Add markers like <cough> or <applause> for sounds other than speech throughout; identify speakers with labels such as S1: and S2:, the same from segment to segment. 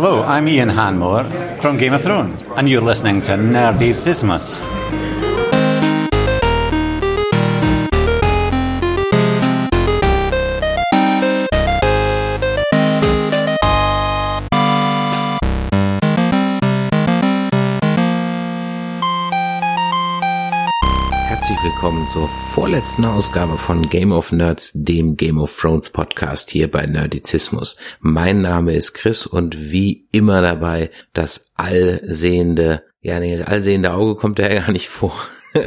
S1: Hello, I'm Ian Hanmore from Game of Thrones, and you're listening to Nerdicismus.
S2: Herzlich willkommen zur vorletzten Ausgabe von Game of Nerds, dem Game of Thrones Podcast hier bei Nerdizismus. Mein Name ist Chris und wie immer dabei das allsehende, ja nee, das allsehende Auge kommt ja <laughs> gar nicht vor. <laughs>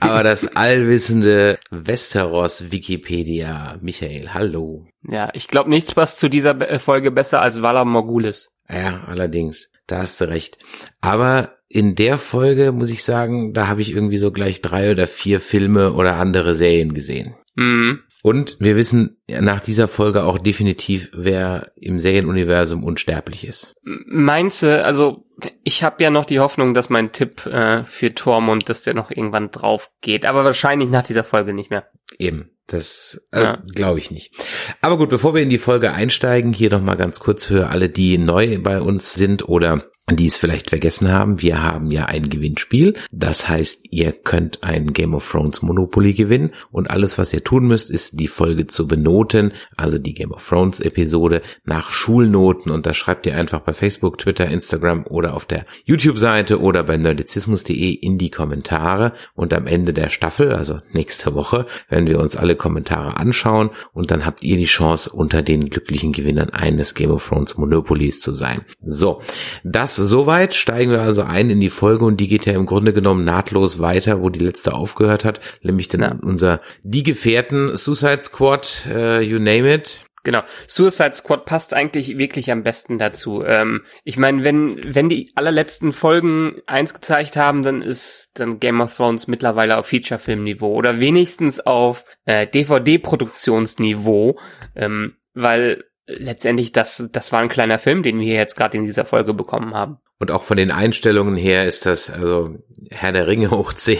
S2: Aber das allwissende Westeros Wikipedia. Michael, hallo.
S3: Ja, ich glaube nichts passt zu dieser Folge besser als Valar Morgulis.
S2: Ja, allerdings, da hast du recht. Aber in der Folge muss ich sagen, da habe ich irgendwie so gleich drei oder vier Filme oder andere Serien gesehen.
S3: Mhm.
S2: Und wir wissen nach dieser Folge auch definitiv, wer im Serienuniversum unsterblich ist.
S3: Meinst du, also ich habe ja noch die Hoffnung, dass mein Tipp äh, für Tormund, dass der noch irgendwann drauf geht, aber wahrscheinlich nach dieser Folge nicht mehr.
S2: Eben. Das äh,
S3: Ja.
S2: glaube ich nicht. Aber gut, bevor wir in die Folge einsteigen, hier noch mal ganz kurz für alle, die neu bei uns sind oder die es vielleicht vergessen haben, wir haben ja ein Gewinnspiel. Das heißt, ihr könnt ein Game of Thrones Monopoly gewinnen und alles, was ihr tun müsst, ist die Folge zu benoten, also die Game of Thrones Episode nach Schulnoten und das schreibt ihr einfach bei Facebook, Twitter, Instagram oder auf der YouTube-Seite oder bei nerdizismus.de in die Kommentare und am Ende der Staffel, also nächste Woche, werden wir uns alle Kommentare anschauen und dann habt ihr die Chance, unter den glücklichen Gewinnern eines Game of Thrones Monopolies zu sein. So, das soweit. Steigen wir also ein in die Folge und die geht ja im Grunde genommen nahtlos weiter, wo die letzte aufgehört hat, nämlich dann
S3: Ja.
S2: unser Die Gefährten Suicide Squad, äh, you name it.
S3: Genau. Suicide Squad passt eigentlich wirklich am besten dazu. Ähm, ich meine, wenn, wenn die allerletzten Folgen eins gezeigt haben, dann ist dann Game of Thrones mittlerweile auf Feature-Film-Niveau oder wenigstens auf äh, DVD-Produktionsniveau, ähm, weil letztendlich das, das war ein kleiner Film, den wir jetzt gerade in dieser Folge bekommen haben.
S2: Und auch von den Einstellungen her ist das also Herr der Ringe hoch 10.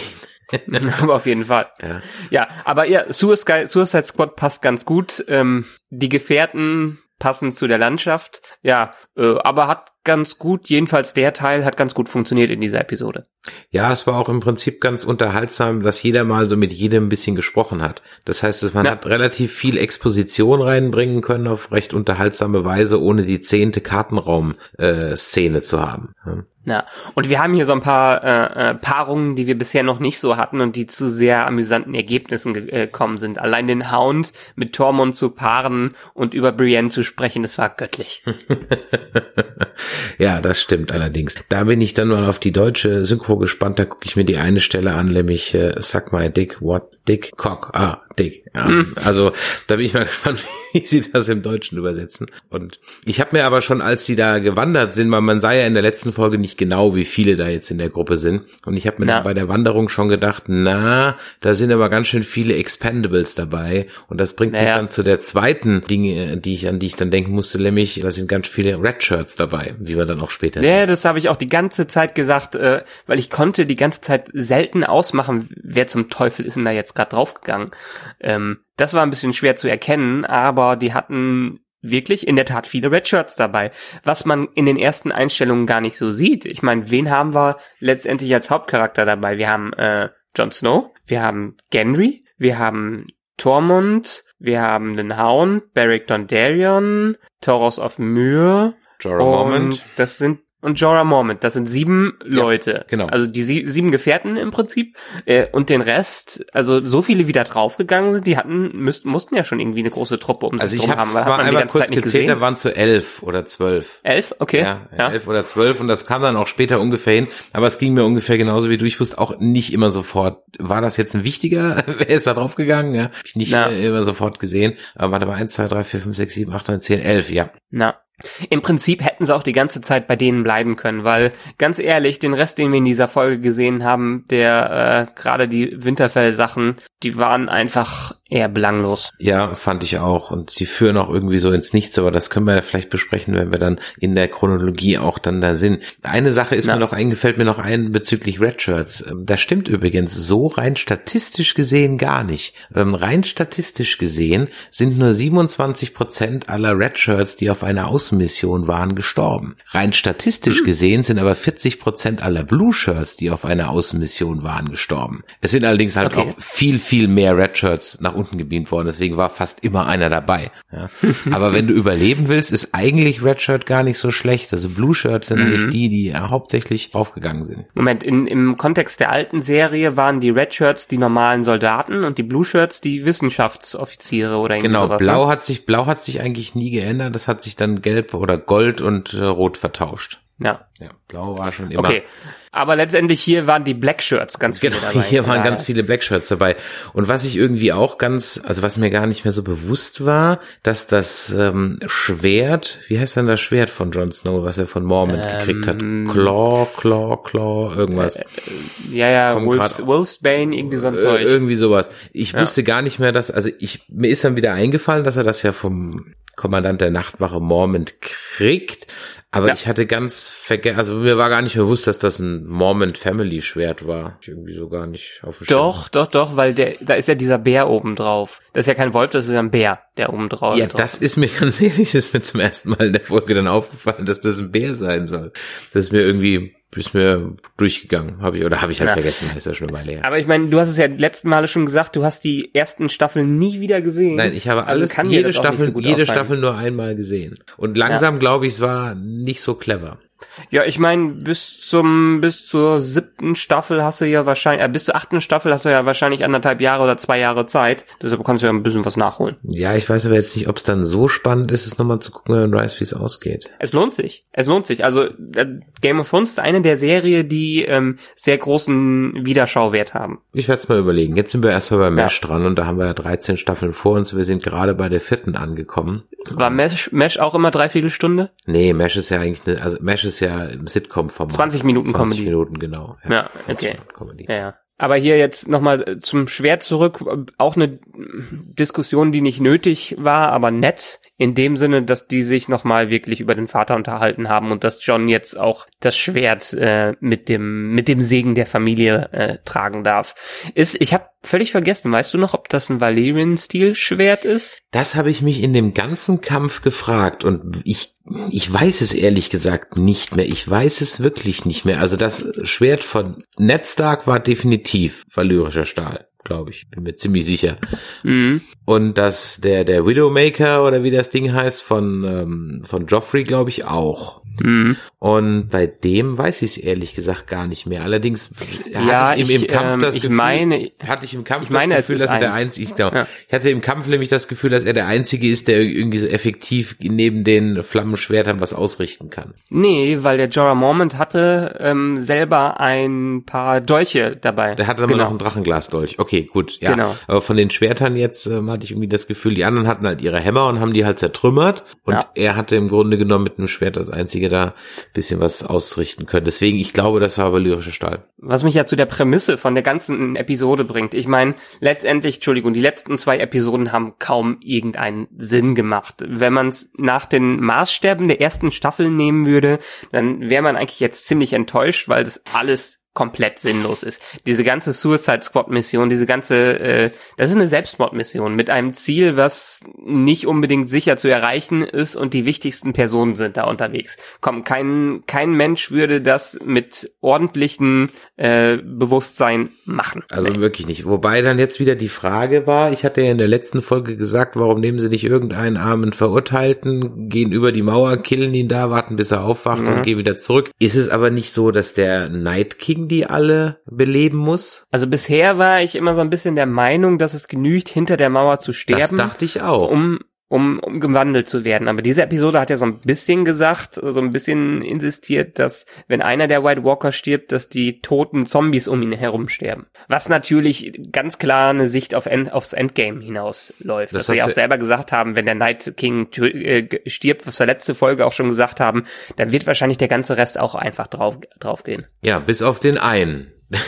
S2: <laughs>
S3: aber auf jeden Fall.
S2: Ja.
S3: Ja, aber ja, Suicide, Suicide Squad passt ganz gut. Ähm, die Gefährten passen zu der Landschaft. Ja, äh, aber hat ganz gut, jedenfalls der Teil hat ganz gut funktioniert in dieser Episode.
S2: Ja, es war auch im Prinzip ganz unterhaltsam, dass jeder mal so mit jedem ein bisschen gesprochen hat. Das heißt, dass man
S3: Ja.
S2: hat relativ viel Exposition reinbringen können auf recht unterhaltsame Weise, ohne die zehnte Kartenraum-Szene zu haben. Ja.
S3: Ja, und wir haben hier so ein paar äh, äh, Paarungen, die wir bisher noch nicht so hatten und die zu sehr amüsanten Ergebnissen ge- äh, gekommen sind. Allein den Hound mit Tormund zu paaren und über Brienne zu sprechen, das war göttlich. <laughs>
S2: Ja, das stimmt allerdings. Da bin ich dann mal auf die deutsche Synchro gespannt. Da gucke ich mir die eine Stelle an, nämlich äh, Suck my dick, what dick, cock, ah, dick. Ja, Also da bin ich mal <laughs> gespannt, wie sie das im Deutschen übersetzen. Und ich habe mir aber schon, als die da gewandert sind, weil man sah ja in der letzten Folge nicht genau, wie viele da jetzt in der Gruppe sind. Und ich habe mir bei der Wanderung schon gedacht, na, da sind aber ganz schön viele Expendables dabei. Und das bringt mich
S3: Naja.
S2: dann zu der zweiten Dinge, die ich an die ich dann denken musste, nämlich da sind ganz viele Red Shirts dabei, wie wir dann auch später sehen.
S3: Ja, das habe ich auch die ganze Zeit gesagt, äh, weil ich konnte die ganze Zeit selten ausmachen, wer zum Teufel ist denn da jetzt gerade draufgegangen. Ähm, das war ein bisschen schwer zu erkennen, aber die hatten wirklich in der Tat viele Red Shirts dabei, was man in den ersten Einstellungen gar nicht so sieht. Ich meine, wen haben wir letztendlich als Hauptcharakter dabei? Wir haben äh, Jon Snow, wir haben Gendry, wir haben Tormund, wir haben den Hound, Beric Dondarrion, Toros of Myr,
S2: Jorah Mormont.
S3: das sind und Jorah Mormont, das sind sieben Leute.
S2: genau.
S3: Also die sie, sieben Gefährten im Prinzip. Äh, und den Rest, also so viele, wie da draufgegangen sind, die hatten, müssten, mussten ja schon irgendwie eine große Truppe um
S2: Also
S3: sich
S2: ich habe
S3: haben.
S2: mal
S3: man die
S2: einmal kurz
S3: Zeit nicht
S2: gezählt, da waren zu elf oder zwölf.
S3: Elf? Okay.
S2: Ja, elf oder zwölf und das kam dann auch später ungefähr hin. Aber es ging mir ungefähr genauso wie du. Ich wusste auch nicht immer sofort, war das jetzt ein wichtiger? <laughs> Wer ist da draufgegangen? Ja, hab ich nicht
S3: Ja.
S2: äh, immer sofort gesehen. Aber warte mal, eins, zwei, drei, vier, fünf, sechs, sieben, acht, neun, zehn, elf. Ja,
S3: Na. Im Prinzip hätten sie auch die ganze Zeit bei denen bleiben können, weil ganz ehrlich, den Rest, den wir in dieser Folge gesehen haben, der äh, gerade die Winterfell-Sachen, die waren einfach eher belanglos.
S2: Ja, fand ich auch. Und sie führen auch irgendwie so ins Nichts, aber das können wir vielleicht besprechen, wenn wir dann in der Chronologie auch dann da sind. Eine Sache ist
S3: Ja.
S2: mir noch eingefällt mir noch ein bezüglich Redshirts. Ähm, Das stimmt übrigens so rein statistisch gesehen gar nicht. Ähm, rein statistisch gesehen sind nur 27 Prozent aller Redshirts, die auf einer Außenmission waren, gestorben. Rein statistisch
S3: Hm.
S2: gesehen sind aber 40 Prozent aller Blue Shirts, die auf einer Außenmission waren, gestorben. Es sind allerdings halt
S3: Okay.
S2: auch viel, viel mehr Red Shirts nach unten gebeamt worden, deswegen war fast immer einer dabei. Ja. Aber wenn du <laughs> überleben willst, ist eigentlich Red Shirt gar nicht so schlecht. Also Blue Shirts sind
S3: Mhm.
S2: eigentlich die, die äh, hauptsächlich aufgegangen sind.
S3: Moment, in, im Kontext der alten Serie waren die Red Shirts die normalen Soldaten und die Blue Shirts die Wissenschaftsoffiziere oder irgendwie
S2: Genau,
S3: sowas.
S2: blau
S3: ne?
S2: hat sich, blau hat sich eigentlich nie geändert. Das hat sich dann gelb oder gold und äh, rot vertauscht.
S3: Ja,
S2: Ja, blau war schon immer.
S3: okay. Aber letztendlich hier waren die Black Shirts ganz viele
S2: Genau,
S3: dabei.
S2: hier waren
S3: daher-
S2: ganz viele Blackshirts dabei. Und was ich irgendwie auch ganz, also was mir gar nicht mehr so bewusst war, dass das ähm, Schwert, wie heißt denn das Schwert von Jon Snow, was er von Mormont gekriegt hat?
S3: Ähm,
S2: Claw, Claw, Claw, irgendwas.
S3: Ja, ja,
S2: Kommt
S3: Wolfs, Wolfsbane, irgendwie so ein
S2: Äh,
S3: Zeug.
S2: irgendwie sowas. Ich wusste gar nicht mehr, dass, also ich, mir ist dann wieder eingefallen, dass er das ja vom Kommandant der Nachtwache Mormont kriegt. Aber
S3: Ja.
S2: ich hatte ganz vergessen, also mir war gar nicht bewusst, dass das ein Mormont Family Schwert war. Ich irgendwie so gar nicht auf dem.
S3: Doch, doch, doch, weil der, da ist ja dieser Bär oben drauf. Das ist ja kein Wolf, das ist ja ein Bär, der oben drauf
S2: Ja, das ist mir <laughs> ganz ehrlich, das ist mir zum ersten Mal in der Folge dann aufgefallen, dass das ein Bär sein soll. Das ist mir irgendwie, ist mir durchgegangen, habe ich, oder habe ich halt
S3: Ja.
S2: vergessen, ist ja schon Weile her.
S3: Aber ich meine, du hast es ja letzten Male schon gesagt, du hast die ersten Staffeln nie wieder gesehen.
S2: Nein, ich habe
S3: Also
S2: alles,
S3: dir
S2: jede Staffel,
S3: so
S2: jede
S3: auffallen.
S2: Staffel nur einmal gesehen. Und langsam glaube ich, es war nicht so clever.
S3: Ja, ich meine, bis zum bis zur siebten Staffel hast du ja wahrscheinlich, äh, bis zur achten Staffel hast du ja wahrscheinlich anderthalb Jahre oder zwei Jahre Zeit. Deshalb kannst du ja ein bisschen was nachholen.
S2: Ja, ich weiß aber jetzt nicht, ob es dann so spannend ist, es nochmal zu gucken, wenn weiß, wie es ausgeht.
S3: Es lohnt sich. Es lohnt sich. Also äh, Game of Thrones ist eine der Serie, die ähm, sehr großen Wiederschauwert haben.
S2: Ich werde es mal überlegen. Jetzt sind wir erstmal bei Mesh dran und da haben wir ja 13 Staffeln vor uns. Wir sind gerade bei der vierten angekommen.
S3: War Mesh, Mesh auch immer dreiviertel Stunde?
S2: Nee, Mesh ist ja eigentlich eine, also Mesh ist ja im Sitcom-Format.
S3: 20 Minuten
S2: 20
S3: Comedy.
S2: Minuten, genau.
S3: Ja,
S2: 20
S3: okay.
S2: Comedy.
S3: Ja, ja. Aber hier jetzt nochmal zum Schwert zurück. Auch eine Diskussion, die nicht nötig war, aber nett. In dem Sinne, dass die sich nochmal wirklich über den Vater unterhalten haben und dass John jetzt auch das Schwert äh, mit dem mit dem Segen der Familie äh, tragen darf. Ist, ich habe völlig vergessen. Weißt du noch, ob das ein Valyrian-Stil-Schwert ist?
S2: Das habe ich mich in dem ganzen Kampf gefragt und ich, ich weiß es ehrlich gesagt nicht mehr. Ich weiß es wirklich nicht mehr. Also das Schwert von Ned Stark war definitiv valyrischer Stahl, glaube ich. Bin mir ziemlich sicher.
S3: Mhm.
S2: Und das, der, der Widowmaker oder wie das Ding heißt von, ähm, von Joffrey, glaube ich, auch.
S3: Mhm.
S2: Und bei dem weiß ich es ehrlich gesagt gar nicht mehr. Allerdings
S3: Ja,
S2: hatte ich im, im
S3: ich,
S2: Kampf
S3: ähm,
S2: das Gefühl,
S3: meine-
S2: hatte ich im Kampf
S3: ich meine,
S2: das Gefühl, dass er der einzige, ich, glaub,
S3: Ja.
S2: ich hatte im Kampf nämlich das Gefühl, dass er der einzige ist, der irgendwie so effektiv neben den Flammenschwertern was ausrichten kann.
S3: Nee, weil der Jorah Mormont hatte ähm, selber ein paar Dolche dabei.
S2: Der hatte aber noch ein Drachenglasdolch. Okay, gut, ja.
S3: Genau.
S2: Aber von den Schwertern jetzt ähm, hatte ich irgendwie das Gefühl, die anderen hatten halt ihre Hämmer und haben die halt zertrümmert. Und
S3: Ja.
S2: er hatte im Grunde genommen mit einem Schwert als einziger da ein bisschen was ausrichten können. Deswegen, ich glaube, das war aber lyrischer Stahl.
S3: Was mich ja zu der Prämisse von der ganzen Episode bringt. Ich meine, letztendlich, Entschuldigung, die letzten zwei Episoden haben kaum irgendeinen Sinn gemacht. Wenn man es nach den Maßstäben der ersten Staffel nehmen würde, dann wäre man eigentlich jetzt ziemlich enttäuscht, weil das alles komplett sinnlos ist. Diese ganze Suicide Squad Mission, diese ganze, äh, das ist eine Selbstmordmission mit einem Ziel, was nicht unbedingt sicher zu erreichen ist und die wichtigsten Personen sind da unterwegs. Komm, kein kein Mensch würde das mit ordentlichen äh, Bewusstsein machen.
S2: Also
S3: Nee.
S2: wirklich nicht. Wobei dann jetzt wieder die Frage war, ich hatte ja in der letzten Folge gesagt, warum nehmen sie nicht irgendeinen armen Verurteilten, gehen über die Mauer, killen ihn da, warten bis er aufwacht
S3: Mhm.
S2: und gehen wieder zurück. Ist es aber nicht so, dass der Night King die alle beleben muss?
S3: Also bisher war ich immer so ein bisschen der Meinung, dass es genügt, hinter der Mauer zu
S2: Das
S3: sterben.
S2: dachte ich auch.
S3: um um, um gewandelt zu werden. Aber diese Episode hat ja so ein bisschen gesagt, so ein bisschen insistiert, dass wenn einer der White Walker stirbt, dass die toten Zombies um ihn herum sterben. Was natürlich ganz klar eine Sicht auf End, aufs Endgame hinausläuft.
S2: Das
S3: dass sie auch selber gesagt haben, wenn der Night King äh, stirbt, was wir letzte Folge auch schon gesagt haben, dann wird wahrscheinlich der ganze Rest auch einfach drauf, draufgehen.
S2: Ja, bis auf den einen. <laughs>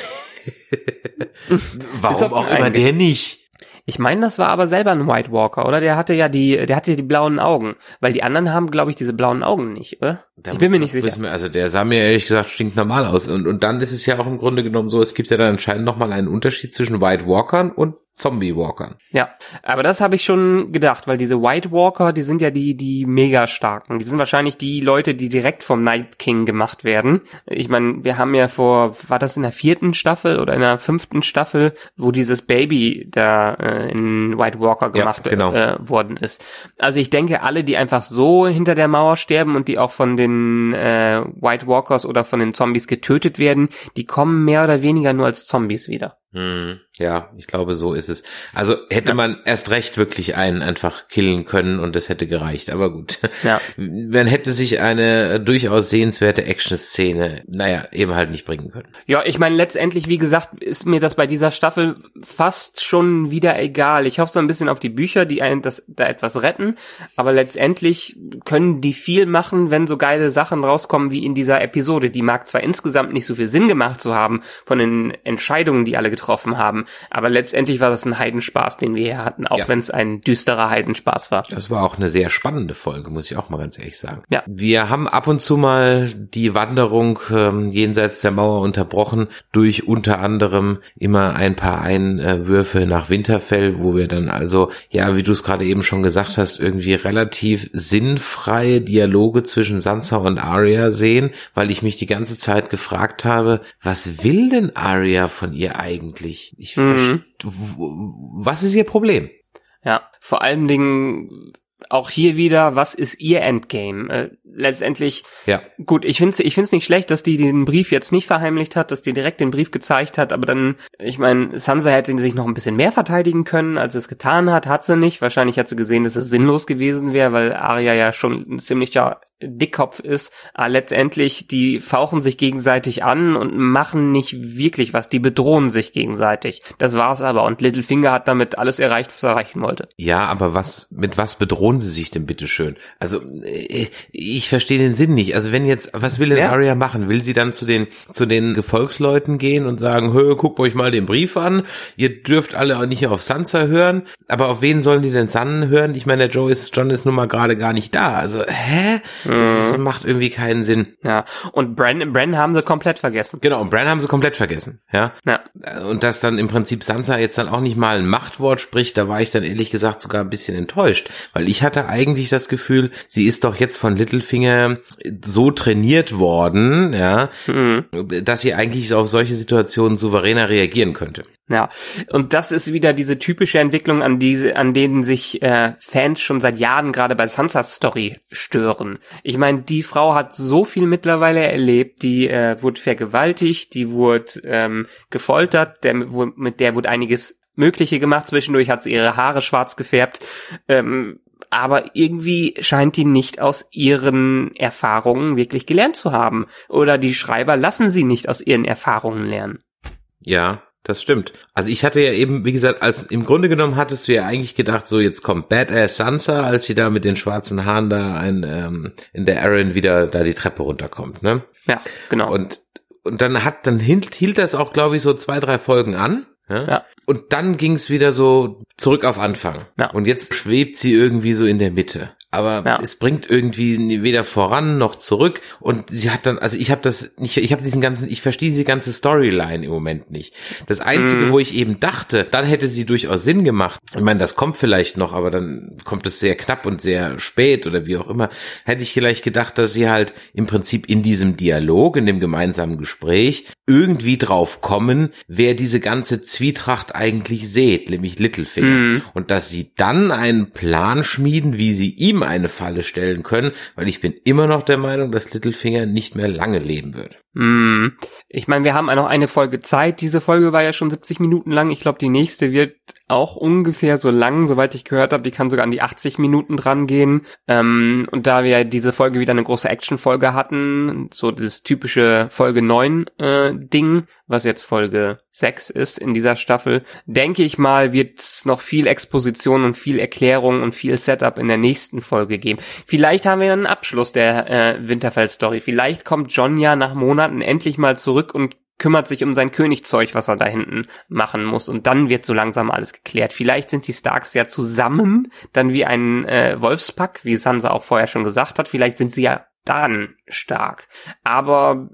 S2: Warum
S3: auf
S2: auch
S3: den
S2: immer
S3: einen.
S2: der nicht?
S3: Ich meine, das war aber selber ein White Walker, oder? Der hatte ja die, der hatte ja die blauen Augen. Weil die anderen haben, glaube ich, diese blauen Augen nicht, oder?
S2: Da
S3: ich bin mir nicht sicher.
S2: wir- also der sah mir ehrlich gesagt stinknormal aus. Und, und dann ist es ja auch im Grunde genommen so, es gibt ja dann anscheinend nochmal einen Unterschied zwischen White Walkern und Zombie-Walkern.
S3: Ja, aber das habe ich schon gedacht, weil diese White Walker, die sind ja die, die mega starken. Die sind wahrscheinlich die Leute, die direkt vom Night King gemacht werden. Ich meine, wir haben ja vor, war das in der vierten Staffel oder in der fünften Staffel, wo dieses Baby da äh, in White Walker gemacht
S2: ja, genau.
S3: äh, worden ist. Also ich denke, alle, die einfach so hinter der Mauer sterben und die auch von den äh, White Walkers oder von den Zombies getötet werden, die kommen mehr oder weniger nur als Zombies wieder.
S2: Hm, ja, ich glaube, so ist es. Also hätte ja. man erst recht wirklich einen einfach killen können und das hätte gereicht. Aber gut. Ja. <laughs> Man hätte sich eine durchaus sehenswerte Action-Szene, naja, eben halt nicht bringen können.
S3: Ja, ich meine, letztendlich, wie gesagt, ist mir das bei dieser Staffel fast schon wieder egal. Ich hoffe so ein bisschen auf die Bücher, die einen das da etwas retten. Aber letztendlich können die viel machen, wenn so geile Sachen rauskommen wie in dieser Episode. Die mag zwar insgesamt nicht so viel Sinn gemacht zu haben von den Entscheidungen, die alle getroffen haben. Aber letztendlich war das ein Heidenspaß, den wir hier hatten, auch ja. wenn es ein düsterer Heidenspaß war.
S2: Das war auch eine sehr spannende Folge, muss ich auch mal ganz ehrlich sagen. Ja. Wir haben ab und zu mal die Wanderung ähm, jenseits der Mauer unterbrochen durch unter anderem immer ein paar Einwürfe nach Winterfell, wo wir dann also, ja, wie du es gerade eben schon gesagt hast, irgendwie relativ sinnfreie Dialoge zwischen Sansa und Arya sehen, weil ich mich die ganze Zeit gefragt habe, was will denn Arya von ihr eigentlich? Eigentlich? Ich mhm. was ist ihr Problem?
S3: Ja, vor allen Dingen auch hier wieder, was ist ihr Endgame? Äh, letztendlich, ja. gut, ich finde es ich find's nicht schlecht, dass die den Brief jetzt nicht verheimlicht hat, dass die direkt den Brief gezeigt hat, aber dann, ich meine, Sansa hätte sich noch ein bisschen mehr verteidigen können, als es getan hat, hat sie nicht. Wahrscheinlich hat sie gesehen, dass es sinnlos gewesen wäre, weil Arya ja schon ein ziemlicher Dickkopf ist, aber ah, letztendlich, die fauchen sich gegenseitig an und machen nicht wirklich was, die bedrohen sich gegenseitig. Das war's aber und Littlefinger hat damit alles erreicht, was er erreichen wollte.
S2: Ja, aber was, mit was bedrohen sie sich denn bitteschön? Also, äh, ich verstehe den Sinn nicht. Also wenn jetzt, was will denn ja. Arya machen? Will sie dann zu den, zu den Gefolgsleuten gehen und sagen, hö, guckt euch mal den Brief an, ihr dürft alle auch nicht auf Sansa hören, aber auf wen sollen die denn Sannen hören? Ich meine, der Joe ist, John ist nun mal gerade gar nicht da. Also, hä? Das mhm. macht irgendwie keinen Sinn.
S3: Ja, und Bran, Bran haben sie komplett vergessen.
S2: Genau, und Bran haben sie komplett vergessen, ja. ja. Und dass dann im Prinzip Sansa jetzt dann auch nicht mal ein Machtwort spricht, da war ich dann ehrlich gesagt sogar ein bisschen enttäuscht, weil ich hatte eigentlich das Gefühl, sie ist doch jetzt von Littlefinger so trainiert worden, ja, mhm. dass sie eigentlich auf solche Situationen souveräner reagieren könnte.
S3: Ja, und das ist wieder diese typische Entwicklung, an diese, an denen sich äh, Fans schon seit Jahren gerade bei Sansas Story stören. Ich meine, die Frau hat so viel mittlerweile erlebt, die äh, wurde vergewaltigt, die wurde ähm, gefoltert, der, mit der wurde einiges Mögliche gemacht. Zwischendurch hat sie ihre Haare schwarz gefärbt. Ähm, aber irgendwie scheint die nicht aus ihren Erfahrungen wirklich gelernt zu haben. Oder die Schreiber lassen sie nicht aus ihren Erfahrungen lernen.
S2: Ja, das stimmt. Also ich hatte ja eben, wie gesagt, als im Grunde genommen hattest du ja eigentlich gedacht, so jetzt kommt Badass Sansa, als sie da mit den schwarzen Haaren da ein, ähm, in der Aaron wieder da die Treppe runterkommt, ne?
S3: Ja, genau.
S2: Und und dann hat dann hielt, hielt das auch, glaube ich, so zwei drei Folgen an. Ja? ja. Und dann ging es wieder so zurück auf Anfang. Ja. Und jetzt schwebt sie irgendwie so in der Mitte aber ja. es bringt irgendwie weder voran noch zurück und sie hat dann also ich habe das nicht ich habe diesen ganzen ich verstehe diese ganze Storyline im Moment nicht. Das einzige, mhm. wo ich eben dachte, dann hätte sie durchaus Sinn gemacht. Ich meine, das kommt vielleicht noch, aber dann kommt es sehr knapp und sehr spät oder wie auch immer. Hätte ich vielleicht gedacht, dass sie halt im Prinzip in diesem Dialog, in dem gemeinsamen Gespräch irgendwie drauf kommen, wer diese ganze Zwietracht eigentlich sät, nämlich Littlefinger mhm. und dass sie dann einen Plan schmieden, wie sie ihm ihm eine Falle stellen können, weil ich bin immer noch der Meinung, dass Littlefinger nicht mehr lange leben wird.
S3: Mm. Ich meine, wir haben noch eine Folge Zeit. Diese Folge war ja schon 70 Minuten lang. Ich glaube, die nächste wird auch ungefähr so lang, soweit ich gehört habe. Die kann sogar an die 80 Minuten dran gehen. Ähm, und da wir diese Folge wieder eine große Action-Folge hatten, so das typische Folge 9 äh, Ding, was jetzt Folge 6 ist in dieser Staffel, denke ich mal, wird es noch viel Exposition und viel Erklärung und viel Setup in der nächsten Folge geben. Vielleicht haben wir einen Abschluss der äh, Winterfell-Story. Vielleicht kommt John ja nach Monaten endlich mal zurück und kümmert sich um sein Königzeug, was er da hinten machen muss. Und dann wird so langsam alles geklärt. Vielleicht sind die Starks ja zusammen, dann wie ein äh, Wolfspack, wie Sansa auch vorher schon gesagt hat. Vielleicht sind sie ja dann stark. Aber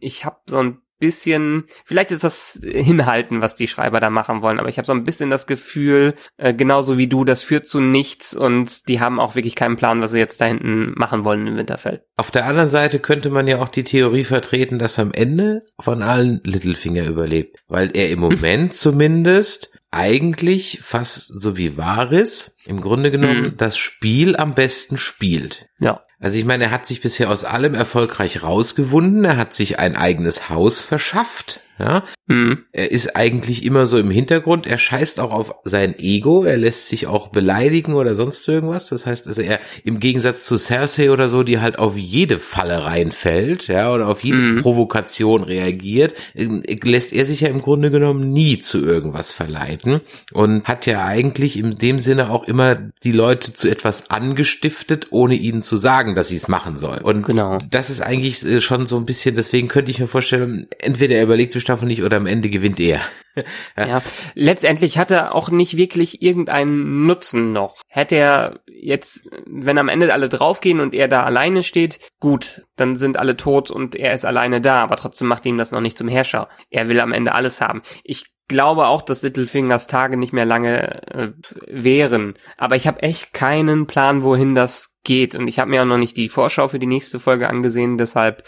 S3: ich habe so ein bisschen, vielleicht ist das Hinhalten, was die Schreiber da machen wollen, aber ich habe so ein bisschen das Gefühl, äh, genauso wie du, das führt zu nichts und die haben auch wirklich keinen Plan, was sie jetzt da hinten machen wollen im Winterfell.
S2: Auf der anderen Seite könnte man ja auch die Theorie vertreten, dass am Ende von allen Littlefinger überlebt, weil er im Moment <laughs> zumindest eigentlich fast so wie Varys im Grunde genommen
S3: Mhm.
S2: das Spiel am besten spielt.
S3: Ja.
S2: Also ich meine, er hat sich bisher aus allem erfolgreich rausgewunden, er hat sich ein eigenes Haus verschafft, ja.
S3: Mhm.
S2: Er ist eigentlich immer so im Hintergrund, er scheißt auch auf sein Ego, er lässt sich auch beleidigen oder sonst irgendwas. Das heißt, also er im Gegensatz zu Cersei oder so, die halt auf jede Falle reinfällt, ja, oder auf jede
S3: Mhm.
S2: Provokation reagiert, äh, lässt er sich ja im Grunde genommen nie zu irgendwas verleiten und hat ja eigentlich in dem Sinne auch immer die Leute zu etwas angestiftet, ohne ihnen zu sagen, dass sie es machen sollen. Und
S3: Genau.
S2: das ist eigentlich äh, schon so ein bisschen, deswegen könnte ich mir vorstellen, entweder er überlegt Staffel nicht oder am Ende gewinnt er. <laughs>
S3: Ja, letztendlich hat er auch nicht wirklich irgendeinen Nutzen noch. Hätte er jetzt, wenn am Ende alle draufgehen und er da alleine steht, gut, dann sind alle tot und er ist alleine da, aber trotzdem macht ihm das noch nicht zum Herrscher. Er will am Ende alles haben. Ich glaube auch, dass Littlefingers Tage nicht mehr lange äh, wären, aber ich habe echt keinen Plan, wohin das geht und ich habe mir auch noch nicht die Vorschau für die nächste Folge angesehen, deshalb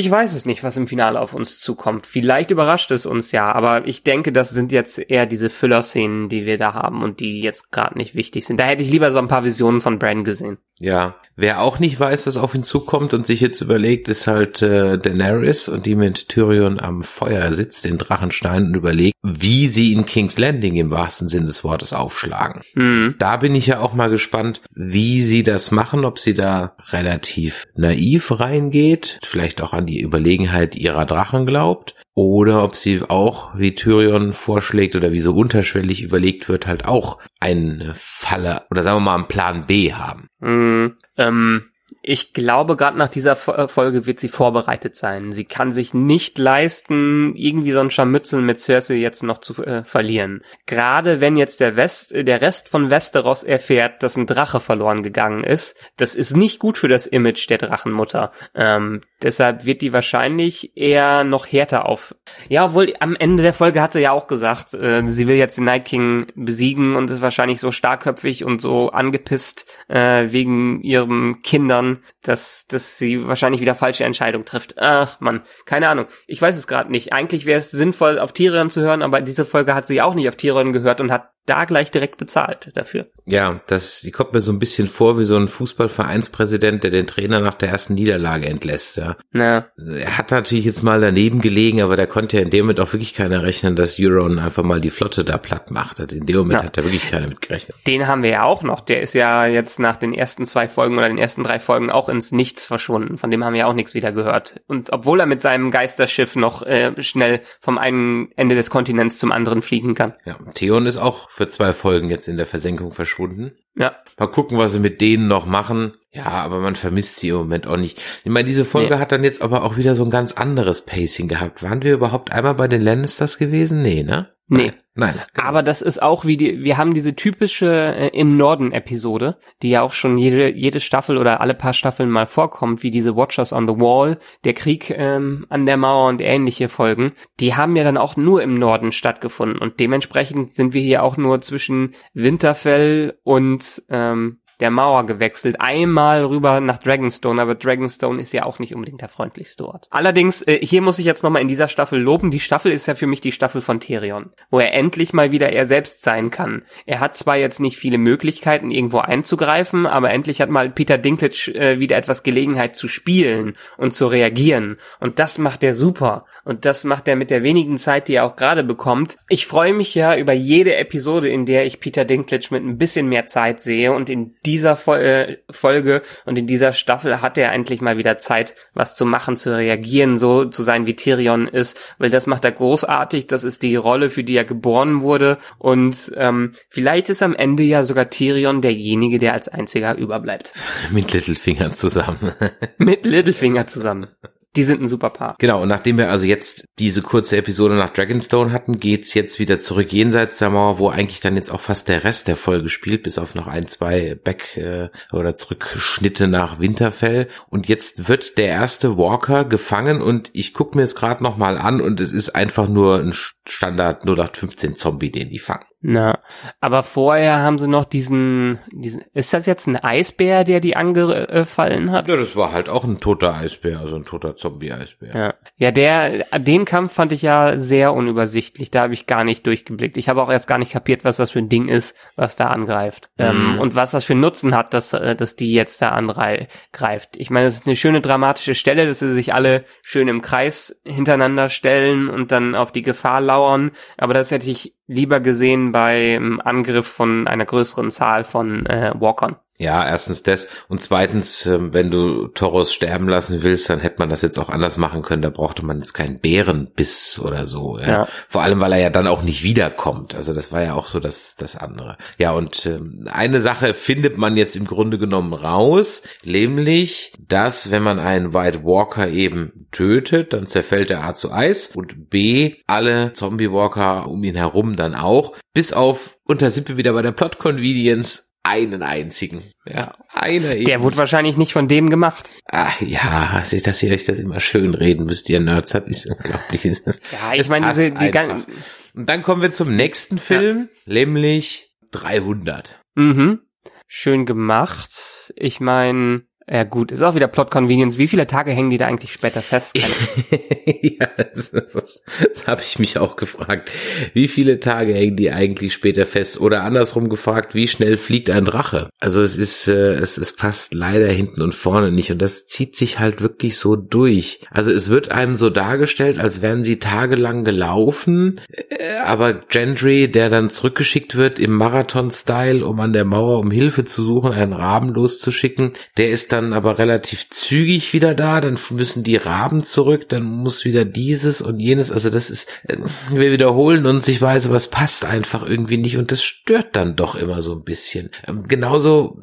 S3: ich weiß es nicht, was im Finale auf uns zukommt. Vielleicht überrascht es uns ja, aber ich denke, das sind jetzt eher diese Füller-Szenen, die wir da haben und die jetzt gerade nicht wichtig sind. Da hätte ich lieber so ein paar Visionen von Bran gesehen.
S2: Ja, wer auch nicht weiß, was auf ihn zukommt und sich jetzt überlegt, ist halt äh, Daenerys und die mit Tyrion am Feuer sitzt, den Drachenstein und überlegt, wie sie in King's Landing im wahrsten Sinn des Wortes aufschlagen.
S3: Hm.
S2: Da bin ich ja auch mal gespannt, wie sie das machen, ob sie da relativ naiv reingeht, vielleicht auch an die Überlegenheit ihrer Drachen glaubt, oder ob sie auch, wie Tyrion vorschlägt oder wie so unterschwellig überlegt wird, halt auch eine Falle oder sagen wir mal einen Plan B haben.
S3: Hm. Ähm, ich glaube, gerade nach dieser äh, Folge wird sie vorbereitet sein. Sie kann sich nicht leisten, irgendwie so ein Scharmützel mit Cersei jetzt noch zu äh, verlieren. Gerade wenn jetzt der West, äh, der Rest von Westeros erfährt, dass ein Drache verloren gegangen ist, das ist nicht gut für das Image der Drachenmutter. Ähm, deshalb wird die wahrscheinlich eher noch härter auf. Ja, obwohl am Ende der Folge hat sie ja auch gesagt, äh, sie will jetzt den Night King besiegen und ist wahrscheinlich so starkköpfig und so angepisst äh, wegen ihren Kindern, dass, dass sie wahrscheinlich wieder falsche Entscheidung trifft. Ach man, keine Ahnung. Ich weiß es gerade nicht. Eigentlich wäre es sinnvoll, auf Tyrion zu hören, aber diese Folge hat sie auch nicht auf Tyrion gehört und hat da gleich direkt bezahlt dafür.
S2: Ja, das, die kommt mir so ein bisschen vor wie so ein Fußballvereinspräsident, der den Trainer nach der ersten Niederlage entlässt, ja.
S3: Na,
S2: Also Er hat natürlich jetzt mal daneben gelegen, aber da konnte ja in dem Moment auch wirklich keiner rechnen, dass Euron einfach mal die Flotte da platt macht. Also In dem Moment
S3: Ja.
S2: hat da wirklich keiner mit gerechnet.
S3: den haben wir ja auch noch. Der ist ja jetzt nach den ersten zwei Folgen oder den ersten drei Folgen auch ins Nichts verschwunden. Von dem haben wir auch nichts wieder gehört. Und obwohl er mit seinem Geisterschiff noch äh, schnell vom einen Ende des Kontinents zum anderen fliegen kann.
S2: Ja, Theon ist auch für zwei Folgen jetzt in der Versenkung verschwunden.
S3: Ja,
S2: Mal gucken, was sie mit denen noch machen. Ja, aber man vermisst sie im Moment auch nicht. Ich meine, diese Folge
S3: Nee.
S2: hat dann jetzt aber auch wieder so ein ganz anderes Pacing gehabt. Waren wir überhaupt einmal bei den Lannisters gewesen? Nee, ne?
S3: Nee.
S2: Nein. Nein.
S3: Aber das ist auch wie die, wir haben diese typische äh, im Norden Episode, die ja auch schon jede, jede Staffel oder alle paar Staffeln mal vorkommt, wie diese Watchers on the Wall, der Krieg ähm, an der Mauer und ähnliche Folgen. Die haben ja dann auch nur im Norden stattgefunden und dementsprechend sind wir hier auch nur zwischen Winterfell und ähm, der Mauer gewechselt. Einmal rüber nach Dragonstone, aber Dragonstone ist ja auch nicht unbedingt der freundlichste Ort. Allerdings, äh, hier muss ich jetzt nochmal in dieser Staffel loben. Die Staffel ist ja für mich die Staffel von Tyrion, wo er endlich mal wieder er selbst sein kann. Er hat zwar jetzt nicht viele Möglichkeiten, irgendwo einzugreifen, aber endlich hat mal Peter Dinklage äh, wieder etwas Gelegenheit zu spielen und zu reagieren. Und das macht er super. Und das macht er mit der wenigen Zeit, die er auch gerade bekommt. Ich freue mich ja über jede Episode, in der ich Peter Dinklage mit ein bisschen mehr Zeit sehe. Und in dieser äh, Folge und in dieser Staffel hat er endlich mal wieder Zeit, was zu machen, zu reagieren, so zu sein, wie Tyrion ist. Weil das macht er großartig. Das ist die Rolle, für die er geboren wurde. Und ähm, vielleicht ist am Ende ja sogar Tyrion derjenige, der als einziger überbleibt. <laughs>
S2: Mit Littlefinger zusammen.
S3: mit Littlefinger zusammen. Die sind ein super Paar.
S2: Genau, und nachdem wir also jetzt diese kurze Episode nach Dragonstone hatten, geht's jetzt wieder zurück jenseits der Mauer, wo eigentlich dann jetzt auch fast der Rest der Folge spielt, bis auf noch ein, zwei Back- äh, oder Zurückschnitte nach Winterfell. Und jetzt wird der erste Walker gefangen und ich gucke mir es gerade nochmal an und es ist einfach nur ein Standard 0815 Zombie, den die fangen.
S3: Na, aber vorher haben sie noch diesen, diesen, ist das jetzt ein Eisbär, der die angefallen hat?
S2: Ja, das war halt auch ein toter Eisbär, also ein toter Zombie-Eisbär.
S3: Ja. ja, der, den Kampf fand ich ja sehr unübersichtlich, da habe ich gar nicht durchgeblickt. Ich habe auch erst gar nicht kapiert, was das für ein Ding ist, was da angreift. Mhm. Ähm, und was das für einen Nutzen hat, dass, äh, dass die jetzt da angreift. Ich meine, es ist eine schöne dramatische Stelle, dass sie sich alle schön im Kreis hintereinander stellen und dann auf die Gefahr lauern, aber das hätte ich lieber gesehen beim Angriff von einer größeren Zahl von äh, Walkern.
S2: Ja, erstens das und zweitens, ähm, wenn du Toros sterben lassen willst, dann hätte man das jetzt auch anders machen können. Da brauchte man jetzt keinen Bärenbiss oder so. Ja? ja. Vor allem, weil er ja dann auch nicht wiederkommt. Also das war ja auch so das das andere. Ja und ähm, eine Sache findet man jetzt im Grunde genommen raus, nämlich, dass wenn man einen White Walker eben tötet, dann zerfällt er A zu Eis und B alle Zombie Walker um ihn herum dann auch, bis auf und da sind wir wieder bei der Plot Convenience einen einzigen. Ja, einer
S3: eben. Der wurde wahrscheinlich nicht von dem gemacht.
S2: Ah, ja, dass ihr euch das immer schön reden müsst, ihr Nerds, hat ist unglaublich.
S3: ja, ich meine, diese, die ganzen.
S2: Und dann kommen wir zum nächsten Film, ja. nämlich 300.
S3: Mhm. Schön gemacht. Ich meine, ja gut, ist auch wieder Plot Convenience. Wie viele Tage hängen die da eigentlich später fest? <laughs>
S2: ja, das, das, das, das habe ich mich auch gefragt. Wie viele Tage hängen die eigentlich später fest? Oder andersrum gefragt, wie schnell fliegt ein Drache? Also es ist, äh, es, es passt leider hinten und vorne nicht und das zieht sich halt wirklich so durch. Also es wird einem so dargestellt, als wären sie tagelang gelaufen, äh, aber Gendry, der dann zurückgeschickt wird im Marathon-Style, um an der Mauer um Hilfe zu suchen, einen Raben loszuschicken, der ist dann dann aber relativ zügig wieder da, dann müssen die Raben zurück, dann muss wieder dieses und jenes, also das ist, äh, wir wiederholen uns, ich weiß, aber es passt einfach irgendwie nicht und das stört dann doch immer so ein bisschen. Ähm, genauso